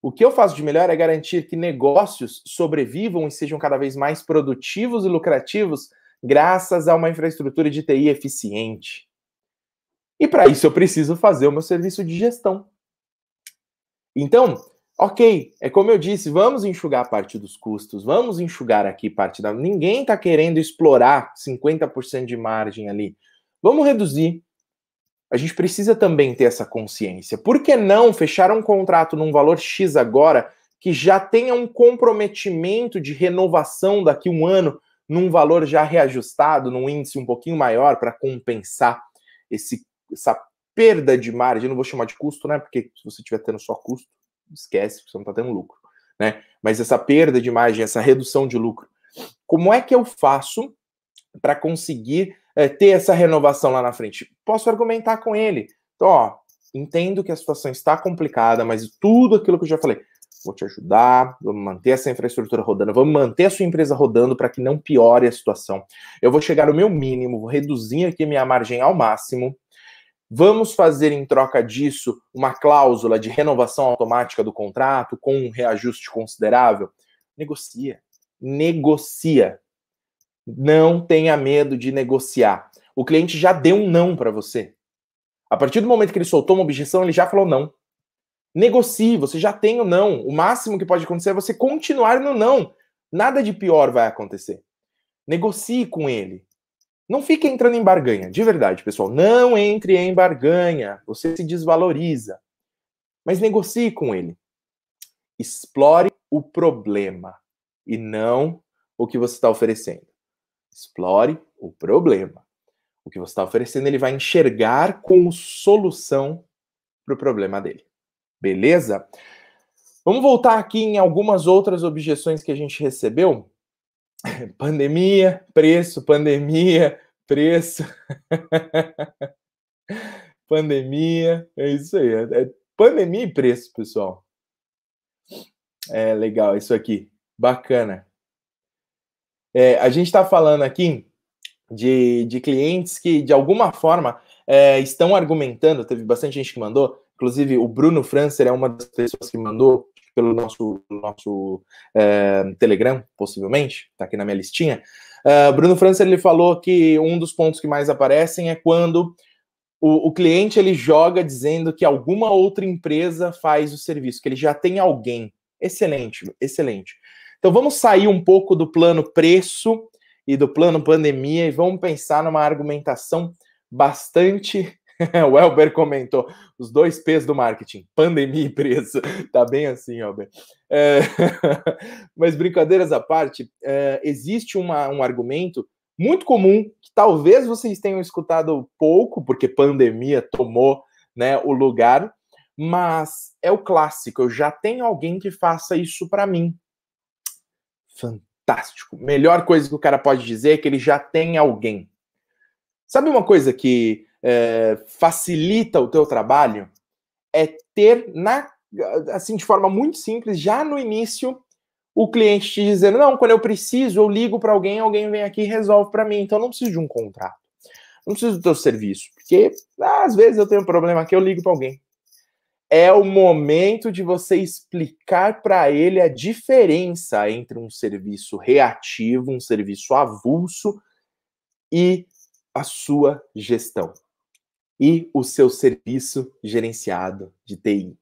O que eu faço de melhor é garantir que negócios sobrevivam e sejam cada vez mais produtivos e lucrativos graças a uma infraestrutura de TI eficiente. E para isso eu preciso fazer o meu serviço de gestão. Então, ok, é como eu disse, vamos enxugar parte dos custos, vamos enxugar aqui parte da. Ninguém está querendo explorar 50% de margem ali. Vamos reduzir. A gente precisa também ter essa consciência. Por que não fechar um contrato num valor X agora que já tenha um comprometimento de renovação daqui um ano num valor já reajustado, num índice um pouquinho maior para compensar esse, essa perda de margem? Não vou chamar de custo, né? Porque se você estiver tendo só custo, esquece, você não está tendo lucro, né? Mas essa perda de margem, essa redução de lucro, como é que eu faço para conseguir é, ter essa renovação lá na frente? Posso argumentar com ele. Então, ó, entendo que a situação está complicada, mas tudo aquilo que eu já falei, vou te ajudar, vamos manter essa infraestrutura rodando, vamos manter a sua empresa rodando para que não piore a situação. Eu vou chegar no meu mínimo, vou reduzir aqui minha margem ao máximo, Vamos fazer em troca disso uma cláusula de renovação automática do contrato com um reajuste considerável? Negocia. Negocia. Não tenha medo de negociar. O cliente já deu um não para você. A partir do momento que ele soltou uma objeção, ele já falou não. Negocie, você já tem o não. O máximo que pode acontecer é você continuar no não. Nada de pior vai acontecer. Negocie com ele. Não fique entrando em barganha, de verdade, pessoal. Não entre em barganha. Você se desvaloriza. Mas negocie com ele. Explore o problema e não o que você está oferecendo. Explore o problema. o que você está oferecendo, ele vai enxergar como solução para o problema dele. Beleza? Vamos voltar aqui em algumas outras objeções que a gente recebeu. Pandemia, preço, pandemia, preço. pandemia, é isso aí. É, é pandemia e preço, pessoal. É legal isso aqui. Bacana. É, a gente está falando aqui de, de clientes que, de alguma forma, é, estão argumentando. Teve bastante gente que mandou, inclusive o Bruno Francer é uma das pessoas que mandou pelo nosso, nosso é, Telegram, possivelmente, está aqui na minha listinha. Uh, Bruno Francer ele falou que um dos pontos que mais aparecem é quando o, o, cliente ele joga dizendo que alguma outra empresa faz o serviço, que ele já tem alguém. Excelente, excelente. Então vamos sair um pouco do plano preço e do plano pandemia e vamos pensar numa argumentação bastante. o Elber comentou os dois P's do marketing, pandemia e preço. Tá bem assim, Elber. É... Mas brincadeiras à parte, é... existe uma, um argumento muito comum que talvez vocês tenham escutado pouco, porque pandemia tomou né, o lugar, mas é o clássico. Eu já tenho alguém que faça isso para mim. Fantástico. Melhor coisa que o cara pode dizer é que ele já tem alguém. Sabe uma coisa que é, facilita o teu trabalho? É ter na assim de forma muito simples já no início o cliente te dizendo não quando eu preciso eu ligo para alguém alguém vem aqui e resolve para mim então não preciso de um contrato não preciso do teu serviço porque às vezes eu tenho um problema aqui eu ligo para alguém é o momento de você explicar para ele a diferença entre um serviço reativo, um serviço avulso e a sua gestão e o seu serviço gerenciado de TI.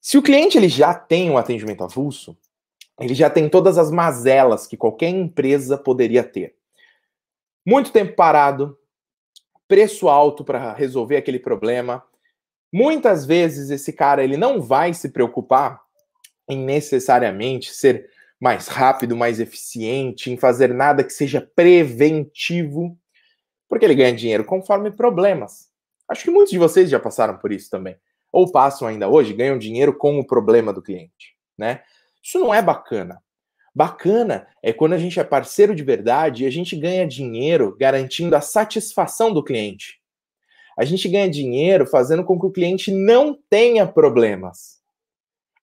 Se o cliente ele já tem um atendimento avulso, ele já tem todas as mazelas que qualquer empresa poderia ter. Muito tempo parado, preço alto para resolver aquele problema, Muitas vezes esse cara ele não vai se preocupar em necessariamente ser mais rápido, mais eficiente, em fazer nada que seja preventivo, porque ele ganha dinheiro conforme problemas. Acho que muitos de vocês já passaram por isso também, ou passam ainda hoje, ganham dinheiro com o problema do cliente, né? Isso não é bacana. Bacana é quando a gente é parceiro de verdade e a gente ganha dinheiro garantindo a satisfação do cliente a gente ganha dinheiro fazendo com que o cliente não tenha problemas.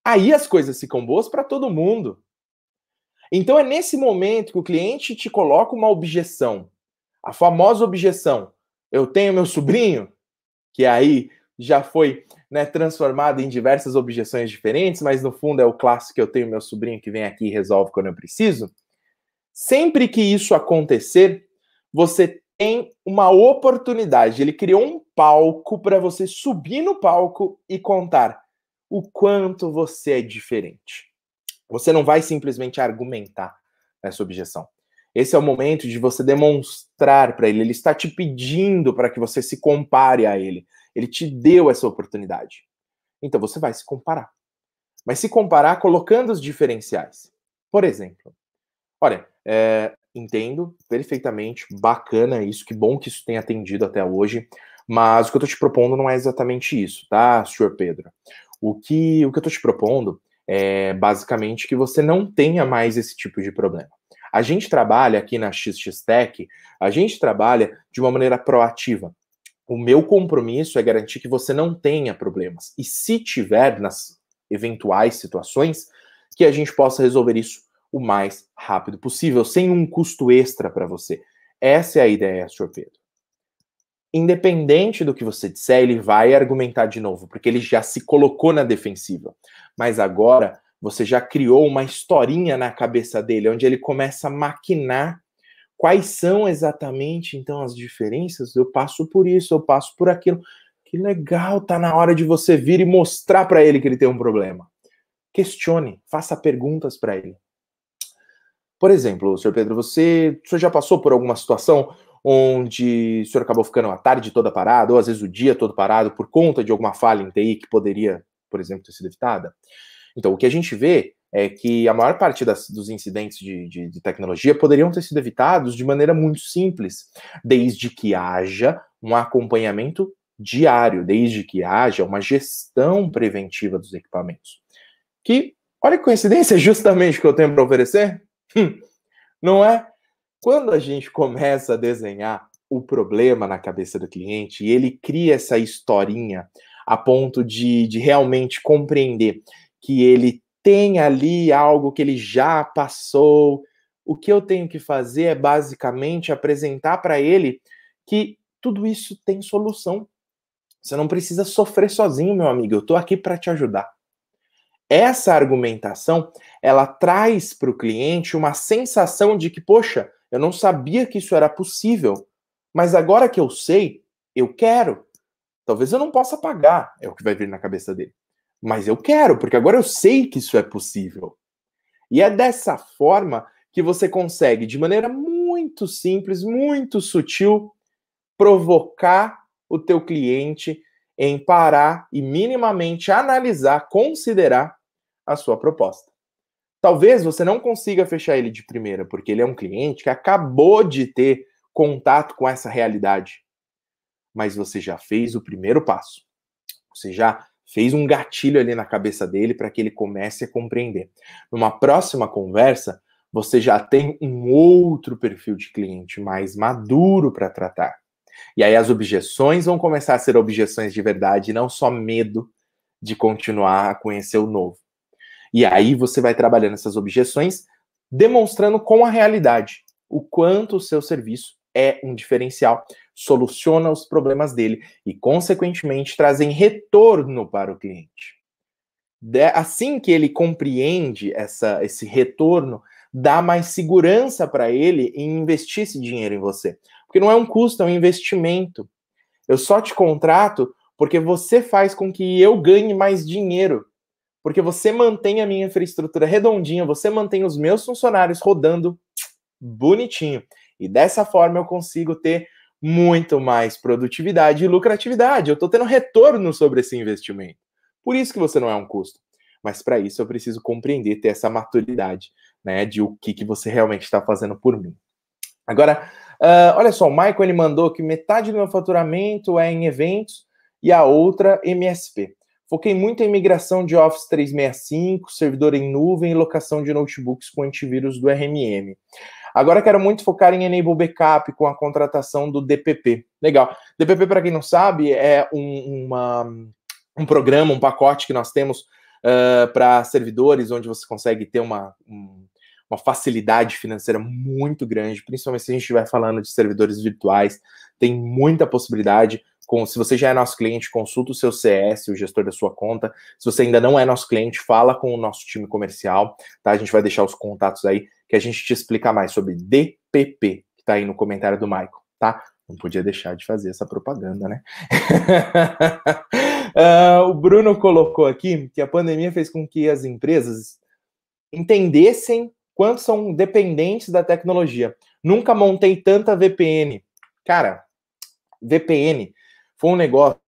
Aí as coisas ficam boas para todo mundo. Então é nesse momento que o cliente te coloca uma objeção. A famosa objeção: eu tenho meu sobrinho, que aí já foi né, transformado em diversas objeções diferentes, mas no fundo é o clássico: eu tenho meu sobrinho que vem aqui e resolve quando eu preciso. Sempre que isso acontecer, você tem uma oportunidade. Ele criou um palco para você subir no palco e contar o quanto você é diferente. Você não vai simplesmente argumentar essa objeção. Esse é o momento de você demonstrar para ele. Ele está te pedindo para que você se compare a ele. Ele te deu essa oportunidade. Então você vai se comparar. Mas se comparar colocando os diferenciais. Por exemplo, olha, é, entendo perfeitamente, bacana isso, que bom que isso tenha atendido até hoje, mas o que eu estou te propondo não é exatamente isso, tá, senhor Pedro? O que, o que eu estou te propondo é basicamente que você não tenha mais esse tipo de problema. A gente trabalha aqui na XX Tech, a gente trabalha de uma maneira proativa. O meu compromisso é garantir que você não tenha problemas. E se tiver nas eventuais situações, que a gente possa resolver isso o mais rápido possível, sem um custo extra para você. Essa é a ideia, Sr. Pedro. Independente do que você disser, ele vai argumentar de novo, porque ele já se colocou na defensiva. Mas agora você já criou uma historinha na cabeça dele, onde ele começa a maquinar quais são exatamente então as diferenças. Eu passo por isso, eu passo por aquilo. Que legal, tá na hora de você vir e mostrar para ele que ele tem um problema. Questione, faça perguntas para ele. Por exemplo, senhor Pedro, você, o senhor já passou por alguma situação onde o senhor acabou ficando a tarde toda parado, ou às vezes o dia todo parado, por conta de alguma falha em TI que poderia, por exemplo, ter sido evitada? Então, o que a gente vê é que a maior parte das, dos incidentes de, de, de, tecnologia poderiam ter sido evitados de maneira muito simples, desde que haja um acompanhamento diário, desde que haja uma gestão preventiva dos equipamentos. Que, olha que coincidência, justamente o que eu tenho para oferecer. Hum, não é? Quando a gente começa a desenhar o problema na cabeça do cliente e ele cria essa historinha a ponto de, de realmente compreender que ele tem ali algo que ele já passou. O que eu tenho que fazer é basicamente apresentar para ele que tudo isso tem solução. Você não precisa sofrer sozinho, meu amigo. Eu estou aqui para te ajudar. Essa argumentação, ela traz para o cliente uma sensação de que, poxa, eu não sabia que isso era possível, mas agora que eu sei, eu quero. Talvez eu não possa pagar, é o que vai vir na cabeça dele. Mas eu quero, porque agora eu sei que isso é possível. E é dessa forma que você consegue, de maneira muito simples, muito sutil, provocar o teu cliente em parar e minimamente analisar, considerar a sua proposta. Talvez você não consiga fechar ele de primeira, porque ele é um cliente que acabou de ter contato com essa realidade. Mas você já fez o primeiro passo. Você já fez um gatilho ali na cabeça dele para que ele comece a compreender. Numa próxima conversa, você já tem um outro perfil de cliente mais maduro para tratar. E aí as objeções vão começar a ser objeções de verdade, não só medo de continuar a conhecer o novo. E aí você vai trabalhando essas objeções, demonstrando com a realidade o quanto o seu serviço é um diferencial, soluciona os problemas dele e, consequentemente, trazem retorno para o cliente. assim que ele compreende essa, esse retorno, dá mais segurança para ele em investir esse dinheiro em você. Porque não é um custo, é um investimento. Eu só te contrato porque você faz com que eu ganhe mais dinheiro. Porque você mantém a minha infraestrutura redondinha, você mantém os meus funcionários rodando bonitinho. E dessa forma eu consigo ter muito mais produtividade e lucratividade. Eu estou tendo retorno sobre esse investimento. Por isso que você não é um custo. Mas para isso eu preciso compreender, ter essa maturidade, né, de o que, que você realmente está fazendo por mim. Agora, uh, olha só, o Michael ele mandou que metade do meu faturamento é em eventos e a outra MSP. Foquei muito em migração de Office 365, servidor em nuvem e locação de notebooks com antivírus do RMM. Agora quero muito focar em Enable Backup com a contratação do DPP. Legal. DPP, para quem não sabe, é um, uma, um programa, um pacote que nós temos uh, para servidores, onde você consegue ter uma, um, uma facilidade financeira muito grande, principalmente se a gente estiver falando de servidores virtuais, tem muita possibilidade. Com, se você já é nosso cliente, consulta o seu CS, o gestor da sua conta. Se você ainda não é nosso cliente, fala com o nosso time comercial, tá? A gente vai deixar os contatos aí que a gente te explica mais sobre DPP, que tá aí no comentário do Michael, tá? Não podia deixar de fazer essa propaganda, né? uh, o Bruno colocou aqui que a pandemia fez com que as empresas entendessem quanto são dependentes da tecnologia. Nunca montei tanta VPN. Cara, VPN foi um negócio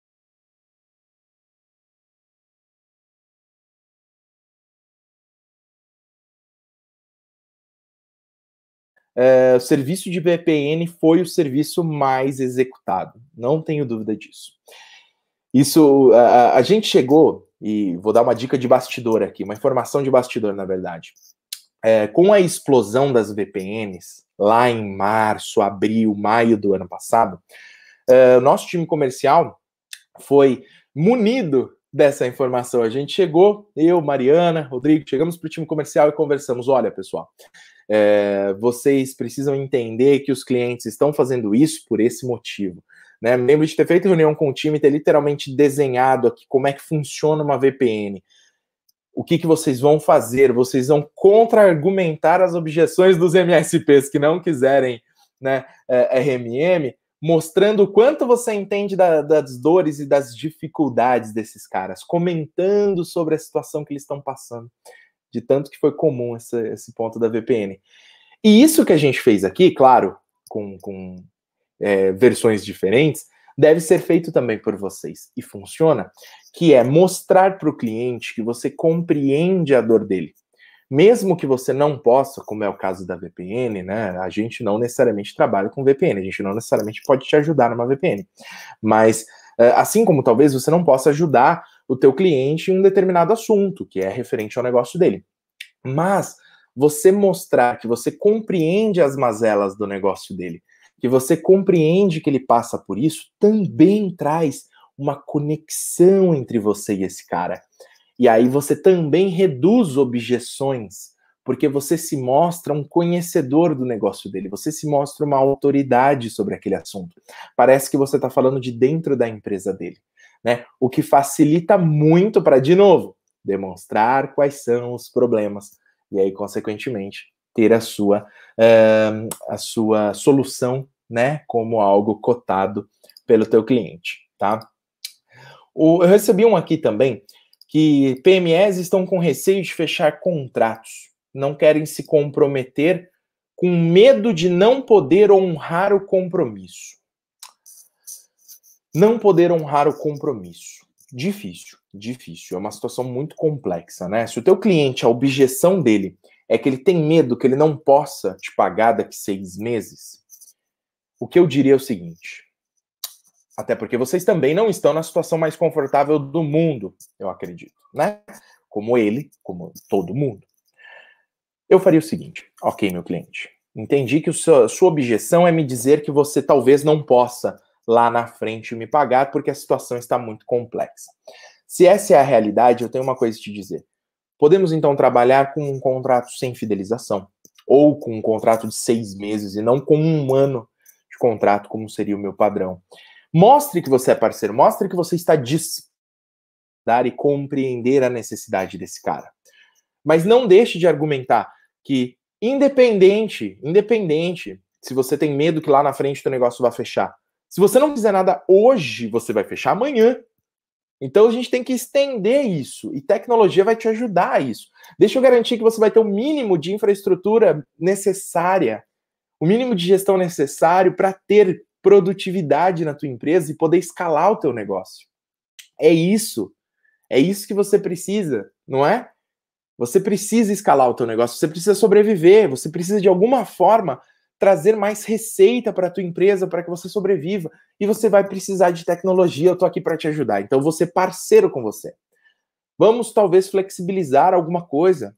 é, o serviço de VPN foi o serviço mais executado, não tenho dúvida disso. Isso, a, a, gente chegou, e vou dar uma dica de bastidor aqui, uma informação de bastidor, na verdade. É, com a explosão das VPNs, lá em março, abril, maio do ano passado, é, nosso time comercial foi munido dessa informação. A gente chegou, eu, Mariana, Rodrigo, chegamos para o time comercial e conversamos. Olha, pessoal, é, vocês precisam entender que os clientes estão fazendo isso por esse motivo. Né? Me lembro de ter feito reunião com o time e ter literalmente desenhado aqui como é que funciona uma VPN. O que, que vocês vão fazer? Vocês vão contra-argumentar as objeções dos MSPs que não quiserem né, é, RMM, mostrando o quanto você entende da, das dores e das dificuldades desses caras, comentando sobre a situação que eles estão passando de tanto que foi comum esse, ponto da VPN. E isso que a gente fez aqui, claro, com, com é, versões diferentes, deve ser feito também por vocês. E funciona, que é mostrar para o cliente que você compreende a dor dele. Mesmo que você não possa, como é o caso da VPN, né? A gente não necessariamente trabalha com VPN, a gente não necessariamente pode te ajudar numa VPN. Mas é, assim como talvez você não possa ajudar o teu cliente em um determinado assunto, que é referente ao negócio dele. Mas você mostrar que você compreende as mazelas do negócio dele, que você compreende que ele passa por isso, também traz uma conexão entre você e esse cara. E aí você também reduz objeções, porque você se mostra um conhecedor do negócio dele, você se mostra uma autoridade sobre aquele assunto. Parece que você está falando de dentro da empresa dele, né? O que facilita muito para, de novo, demonstrar quais são os problemas e aí, consequentemente, ter a sua, uh, a sua solução, né, como algo cotado pelo teu cliente, tá? O, eu recebi um aqui também que PMEs estão com receio de fechar contratos, não querem se comprometer com medo de não poder honrar o compromisso. Não poder honrar o compromisso. Difícil, difícil. É uma situação muito complexa, né? Se o teu cliente, a objeção dele é que ele tem medo que ele não possa te pagar daqui seis meses, o que eu diria é o seguinte: até porque vocês também não estão na situação mais confortável do mundo, eu acredito, né? Como ele, como todo mundo. Eu faria o seguinte: ok, meu cliente, entendi que a sua objeção é me dizer que você talvez não possa lá na frente me pagar porque a situação está muito complexa. Se essa é a realidade, eu tenho uma coisa a te dizer. Podemos então trabalhar com um contrato sem fidelização, ou com um contrato de seis meses e não com um ano de contrato, como seria o meu padrão. Mostre que você é parceiro, mostre que você está disposto dar e compreender a necessidade desse cara. Mas não deixe de argumentar que, independente, independente, se você tem medo que lá na frente o negócio vá fechar, se você não fizer nada hoje, você vai fechar amanhã. Então a gente tem que estender isso e tecnologia vai te ajudar a isso. Deixa eu garantir que você vai ter o mínimo de infraestrutura necessária, o mínimo de gestão necessário para ter produtividade na tua empresa e poder escalar o teu negócio. É isso. É isso que você precisa, não é? Você precisa escalar o teu negócio, você precisa sobreviver, você precisa de alguma forma trazer mais receita para a tua empresa para que você sobreviva. E você vai precisar de tecnologia, eu estou aqui para te ajudar. Então, ser parceiro com você. Vamos talvez flexibilizar alguma coisa.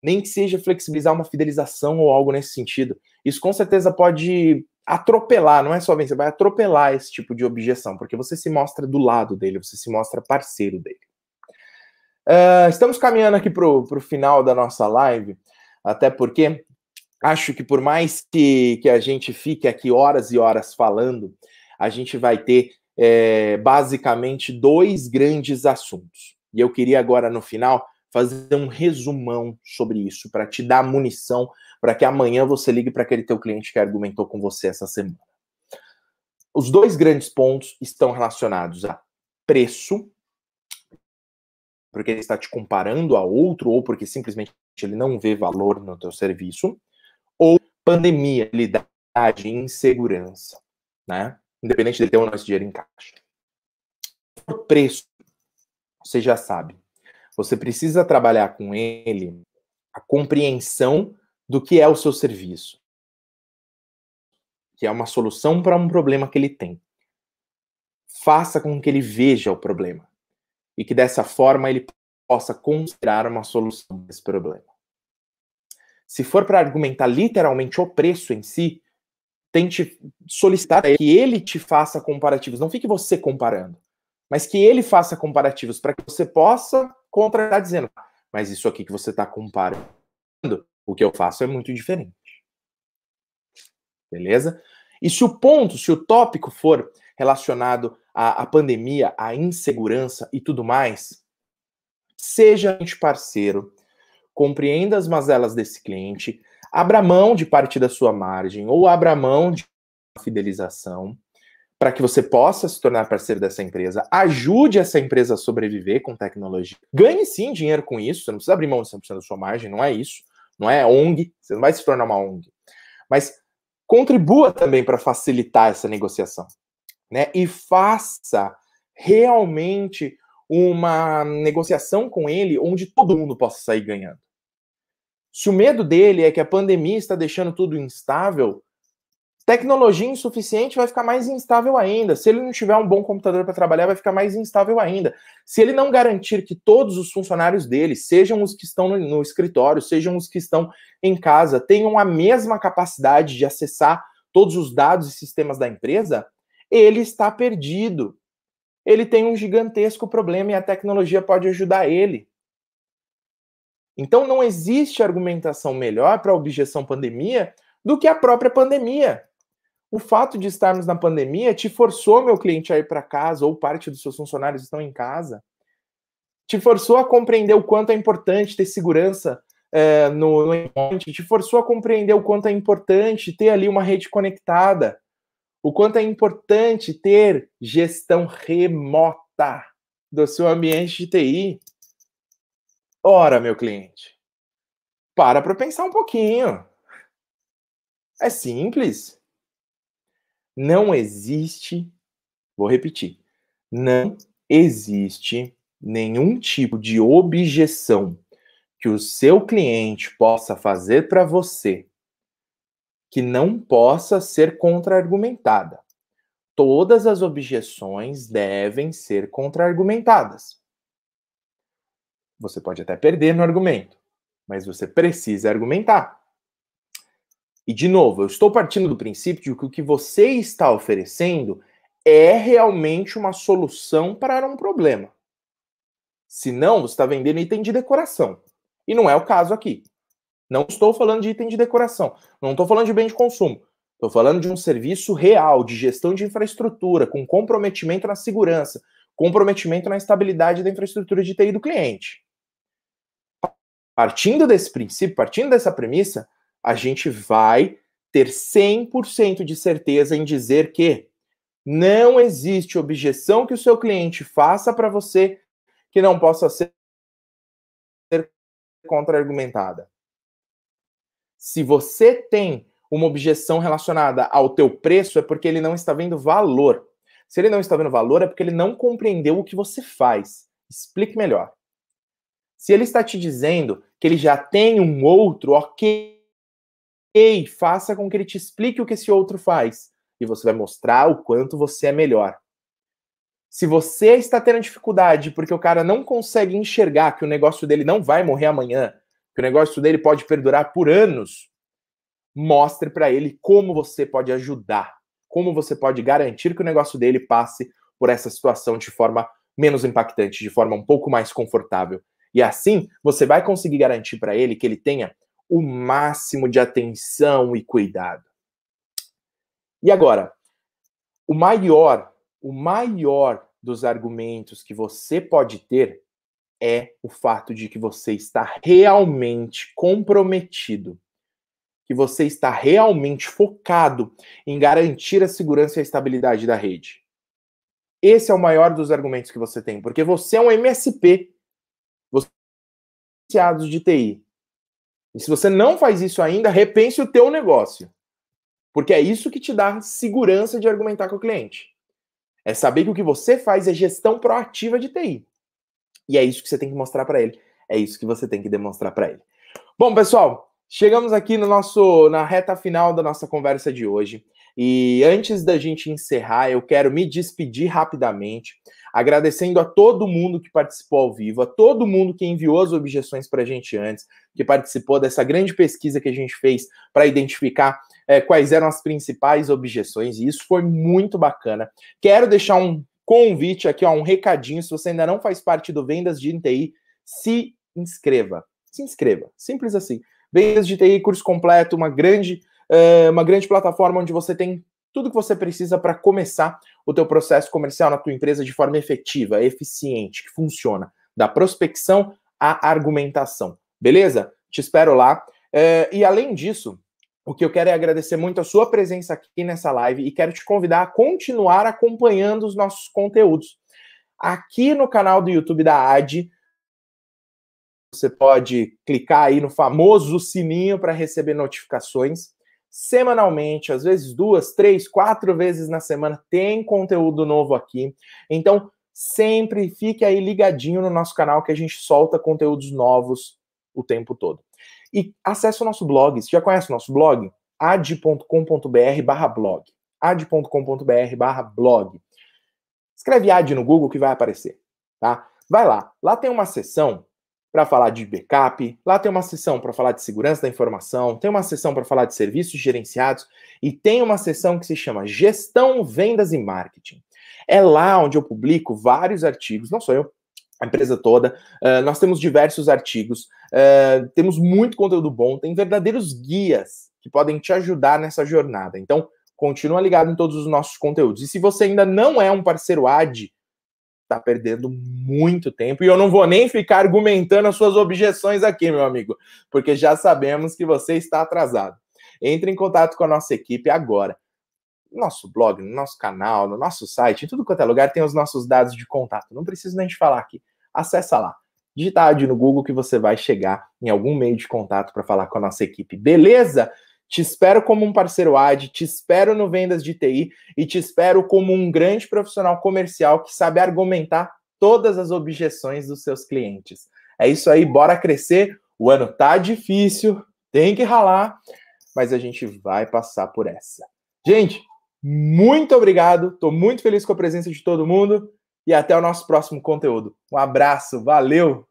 Nem que seja flexibilizar uma fidelização ou algo nesse sentido. Isso com certeza pode atropelar, não é só vencer, vai atropelar esse tipo de objeção, porque você se mostra do lado dele, você se mostra parceiro dele. Uh, estamos caminhando aqui para o final da nossa live, até porque acho que por mais que, que a gente fique aqui horas e horas falando, a gente vai ter é, basicamente dois grandes assuntos. E eu queria agora, no final, fazer um resumão sobre isso, para te dar munição para que amanhã você ligue para aquele teu cliente que argumentou com você essa semana. Os dois grandes pontos estão relacionados a preço, porque ele está te comparando a outro ou porque simplesmente ele não vê valor no teu serviço, ou pandemia, lidade, insegurança, né? Independente de ter ou não esse dinheiro em caixa. Preço, você já sabe. Você precisa trabalhar com ele a compreensão do que é o seu serviço, que é uma solução para um problema que ele tem. Faça com que ele veja o problema e que dessa forma ele possa considerar uma solução desse problema. Se for para argumentar literalmente o preço em si, tente solicitar que ele te faça comparativos. Não fique você comparando, mas que ele faça comparativos para que você possa contratar dizendo, mas isso aqui que você está comparando o que eu faço é muito diferente. Beleza? E se o ponto, se o tópico for relacionado à, à pandemia, à insegurança e tudo mais, seja parceiro, compreenda as mazelas desse cliente, abra mão de parte da sua margem ou abra mão de fidelização para que você possa se tornar parceiro dessa empresa, ajude essa empresa a sobreviver com tecnologia, ganhe sim dinheiro com isso, você não precisa abrir mão de 100% da sua margem, não é isso, não é ONG, você não vai se tornar uma ONG. Mas contribua também para facilitar essa negociação, né? E faça realmente uma negociação com ele onde todo mundo possa sair ganhando. Se o medo dele é que a pandemia está deixando tudo instável, tecnologia insuficiente vai ficar mais instável ainda. Se ele não tiver um bom computador para trabalhar, vai ficar mais instável ainda. Se ele não garantir que todos os funcionários dele, sejam os que estão no, no escritório, sejam os que estão em casa, tenham a mesma capacidade de acessar todos os dados e sistemas da empresa, ele está perdido. Ele tem um gigantesco problema e a tecnologia pode ajudar ele. Então não existe argumentação melhor para a objeção pandemia do que a própria pandemia. O fato de estarmos na pandemia te forçou, meu cliente, a ir para casa, ou parte dos seus funcionários estão em casa. Te forçou a compreender o quanto é importante ter segurança é, no, no endpoint, te forçou a compreender o quanto é importante ter ali uma rede conectada, o quanto é importante ter gestão remota do seu ambiente de TI. Ora, meu cliente, para para pensar um pouquinho. É simples. Não existe, vou repetir, não existe nenhum tipo de objeção que o seu cliente possa fazer para você que não possa ser contra-argumentada. Todas as objeções devem ser contra-argumentadas. Você pode até perder no argumento, mas você precisa argumentar. E, de novo, eu estou partindo do princípio de que o que você está oferecendo é realmente uma solução para um problema. Se não, você está vendendo item de decoração. E não é o caso aqui. Não estou falando de item de decoração. Não estou falando de bem de consumo. Estou falando de um serviço real, de gestão de infraestrutura, com comprometimento na segurança, comprometimento na estabilidade da infraestrutura de TI do cliente. Partindo desse princípio, partindo dessa premissa, a gente vai ter 100% de certeza em dizer que não existe objeção que o seu cliente faça para você que não possa ser contra-argumentada. Se você tem uma objeção relacionada ao teu preço, é porque ele não está vendo valor. Se ele não está vendo valor, é porque ele não compreendeu o que você faz. Explique melhor. Se ele está te dizendo que ele já tem um outro, ok, faça com que ele te explique o que esse outro faz. E você vai mostrar o quanto você é melhor. Se você está tendo dificuldade porque o cara não consegue enxergar que o negócio dele não vai morrer amanhã, que o negócio dele pode perdurar por anos, mostre para ele como você pode ajudar, como você pode garantir que o negócio dele passe por essa situação de forma menos impactante, de forma um pouco mais confortável. E assim, você vai conseguir garantir para ele que ele tenha o máximo de atenção e cuidado. E agora, o maior, o maior dos argumentos que você pode ter é o fato de que você está realmente comprometido, que você está realmente focado em garantir a segurança e a estabilidade da rede. Esse é o maior dos argumentos que você tem, porque você é um MSP de TI. E se você não faz isso ainda, repense o teu negócio. Porque é isso que te dá segurança de argumentar com o cliente. É saber que o que você faz é gestão proativa de TI. E é isso que você tem que mostrar para ele. É isso que você tem que demonstrar para ele. Bom, pessoal, chegamos aqui no nosso na reta final da nossa conversa de hoje. E antes da gente encerrar, eu quero me despedir rapidamente, agradecendo a todo mundo que participou ao vivo, a todo mundo que enviou as objeções para a gente antes, que participou dessa grande pesquisa que a gente fez para identificar é, quais eram as principais objeções, e isso foi muito bacana. Quero deixar um convite aqui, ó, um recadinho, se você ainda não faz parte do Vendas de TI, se inscreva. Se inscreva, simples assim. Vendas de TI, curso completo, uma grande é uma grande plataforma onde você tem tudo que você precisa para começar o teu processo comercial na tua empresa de forma efetiva, eficiente, que funciona, da prospecção à argumentação. Beleza? Te espero lá. É, e além disso, o que eu quero é agradecer muito a sua presença aqui nessa live e quero te convidar a continuar acompanhando os nossos conteúdos. Aqui no canal do YouTube da AD, você pode clicar aí no famoso sininho para receber notificações semanalmente, às vezes duas, três, quatro vezes na semana, tem conteúdo novo aqui. Então, sempre fique aí ligadinho no nosso canal que a gente solta conteúdos novos o tempo todo. e acesse o nosso blog. Você já conhece o nosso blog? ad.com.br barra blog. ad.com.br barra blog. Escreve ad no Google que vai aparecer, tá? Vai lá. Lá tem uma seção para falar de backup, lá tem uma seção para falar de segurança da informação, tem uma seção para falar de serviços gerenciados e tem uma seção que se chama Gestão, Vendas e Marketing. É lá onde eu publico vários artigos, não sou eu, a empresa toda. Uh, nós temos diversos artigos, uh, temos muito conteúdo bom, tem verdadeiros guias que podem te ajudar nessa jornada. Então, continua ligado em todos os nossos conteúdos. E se você ainda não é um parceiro AD, tá perdendo muito tempo. E eu não vou nem ficar argumentando as suas objeções aqui, meu amigo, porque já sabemos que você está atrasado. Entre em contato com a nossa equipe agora. No nosso blog, no nosso canal, no nosso site, em tudo quanto é lugar, tem os nossos dados de contato. Não preciso nem te falar aqui. Acessa lá. Digita no Google que você vai chegar em algum meio de contato para falar com a nossa equipe. Beleza? Te espero como um parceiro AD, te espero no Vendas de TI e te espero como um grande profissional comercial que sabe argumentar todas as objeções dos seus clientes. É isso aí, bora crescer. O ano tá difícil, tem que ralar, mas a gente vai passar por essa. Gente, muito obrigado, tô muito feliz com a presença de todo mundo e até o nosso próximo conteúdo. Um abraço, valeu!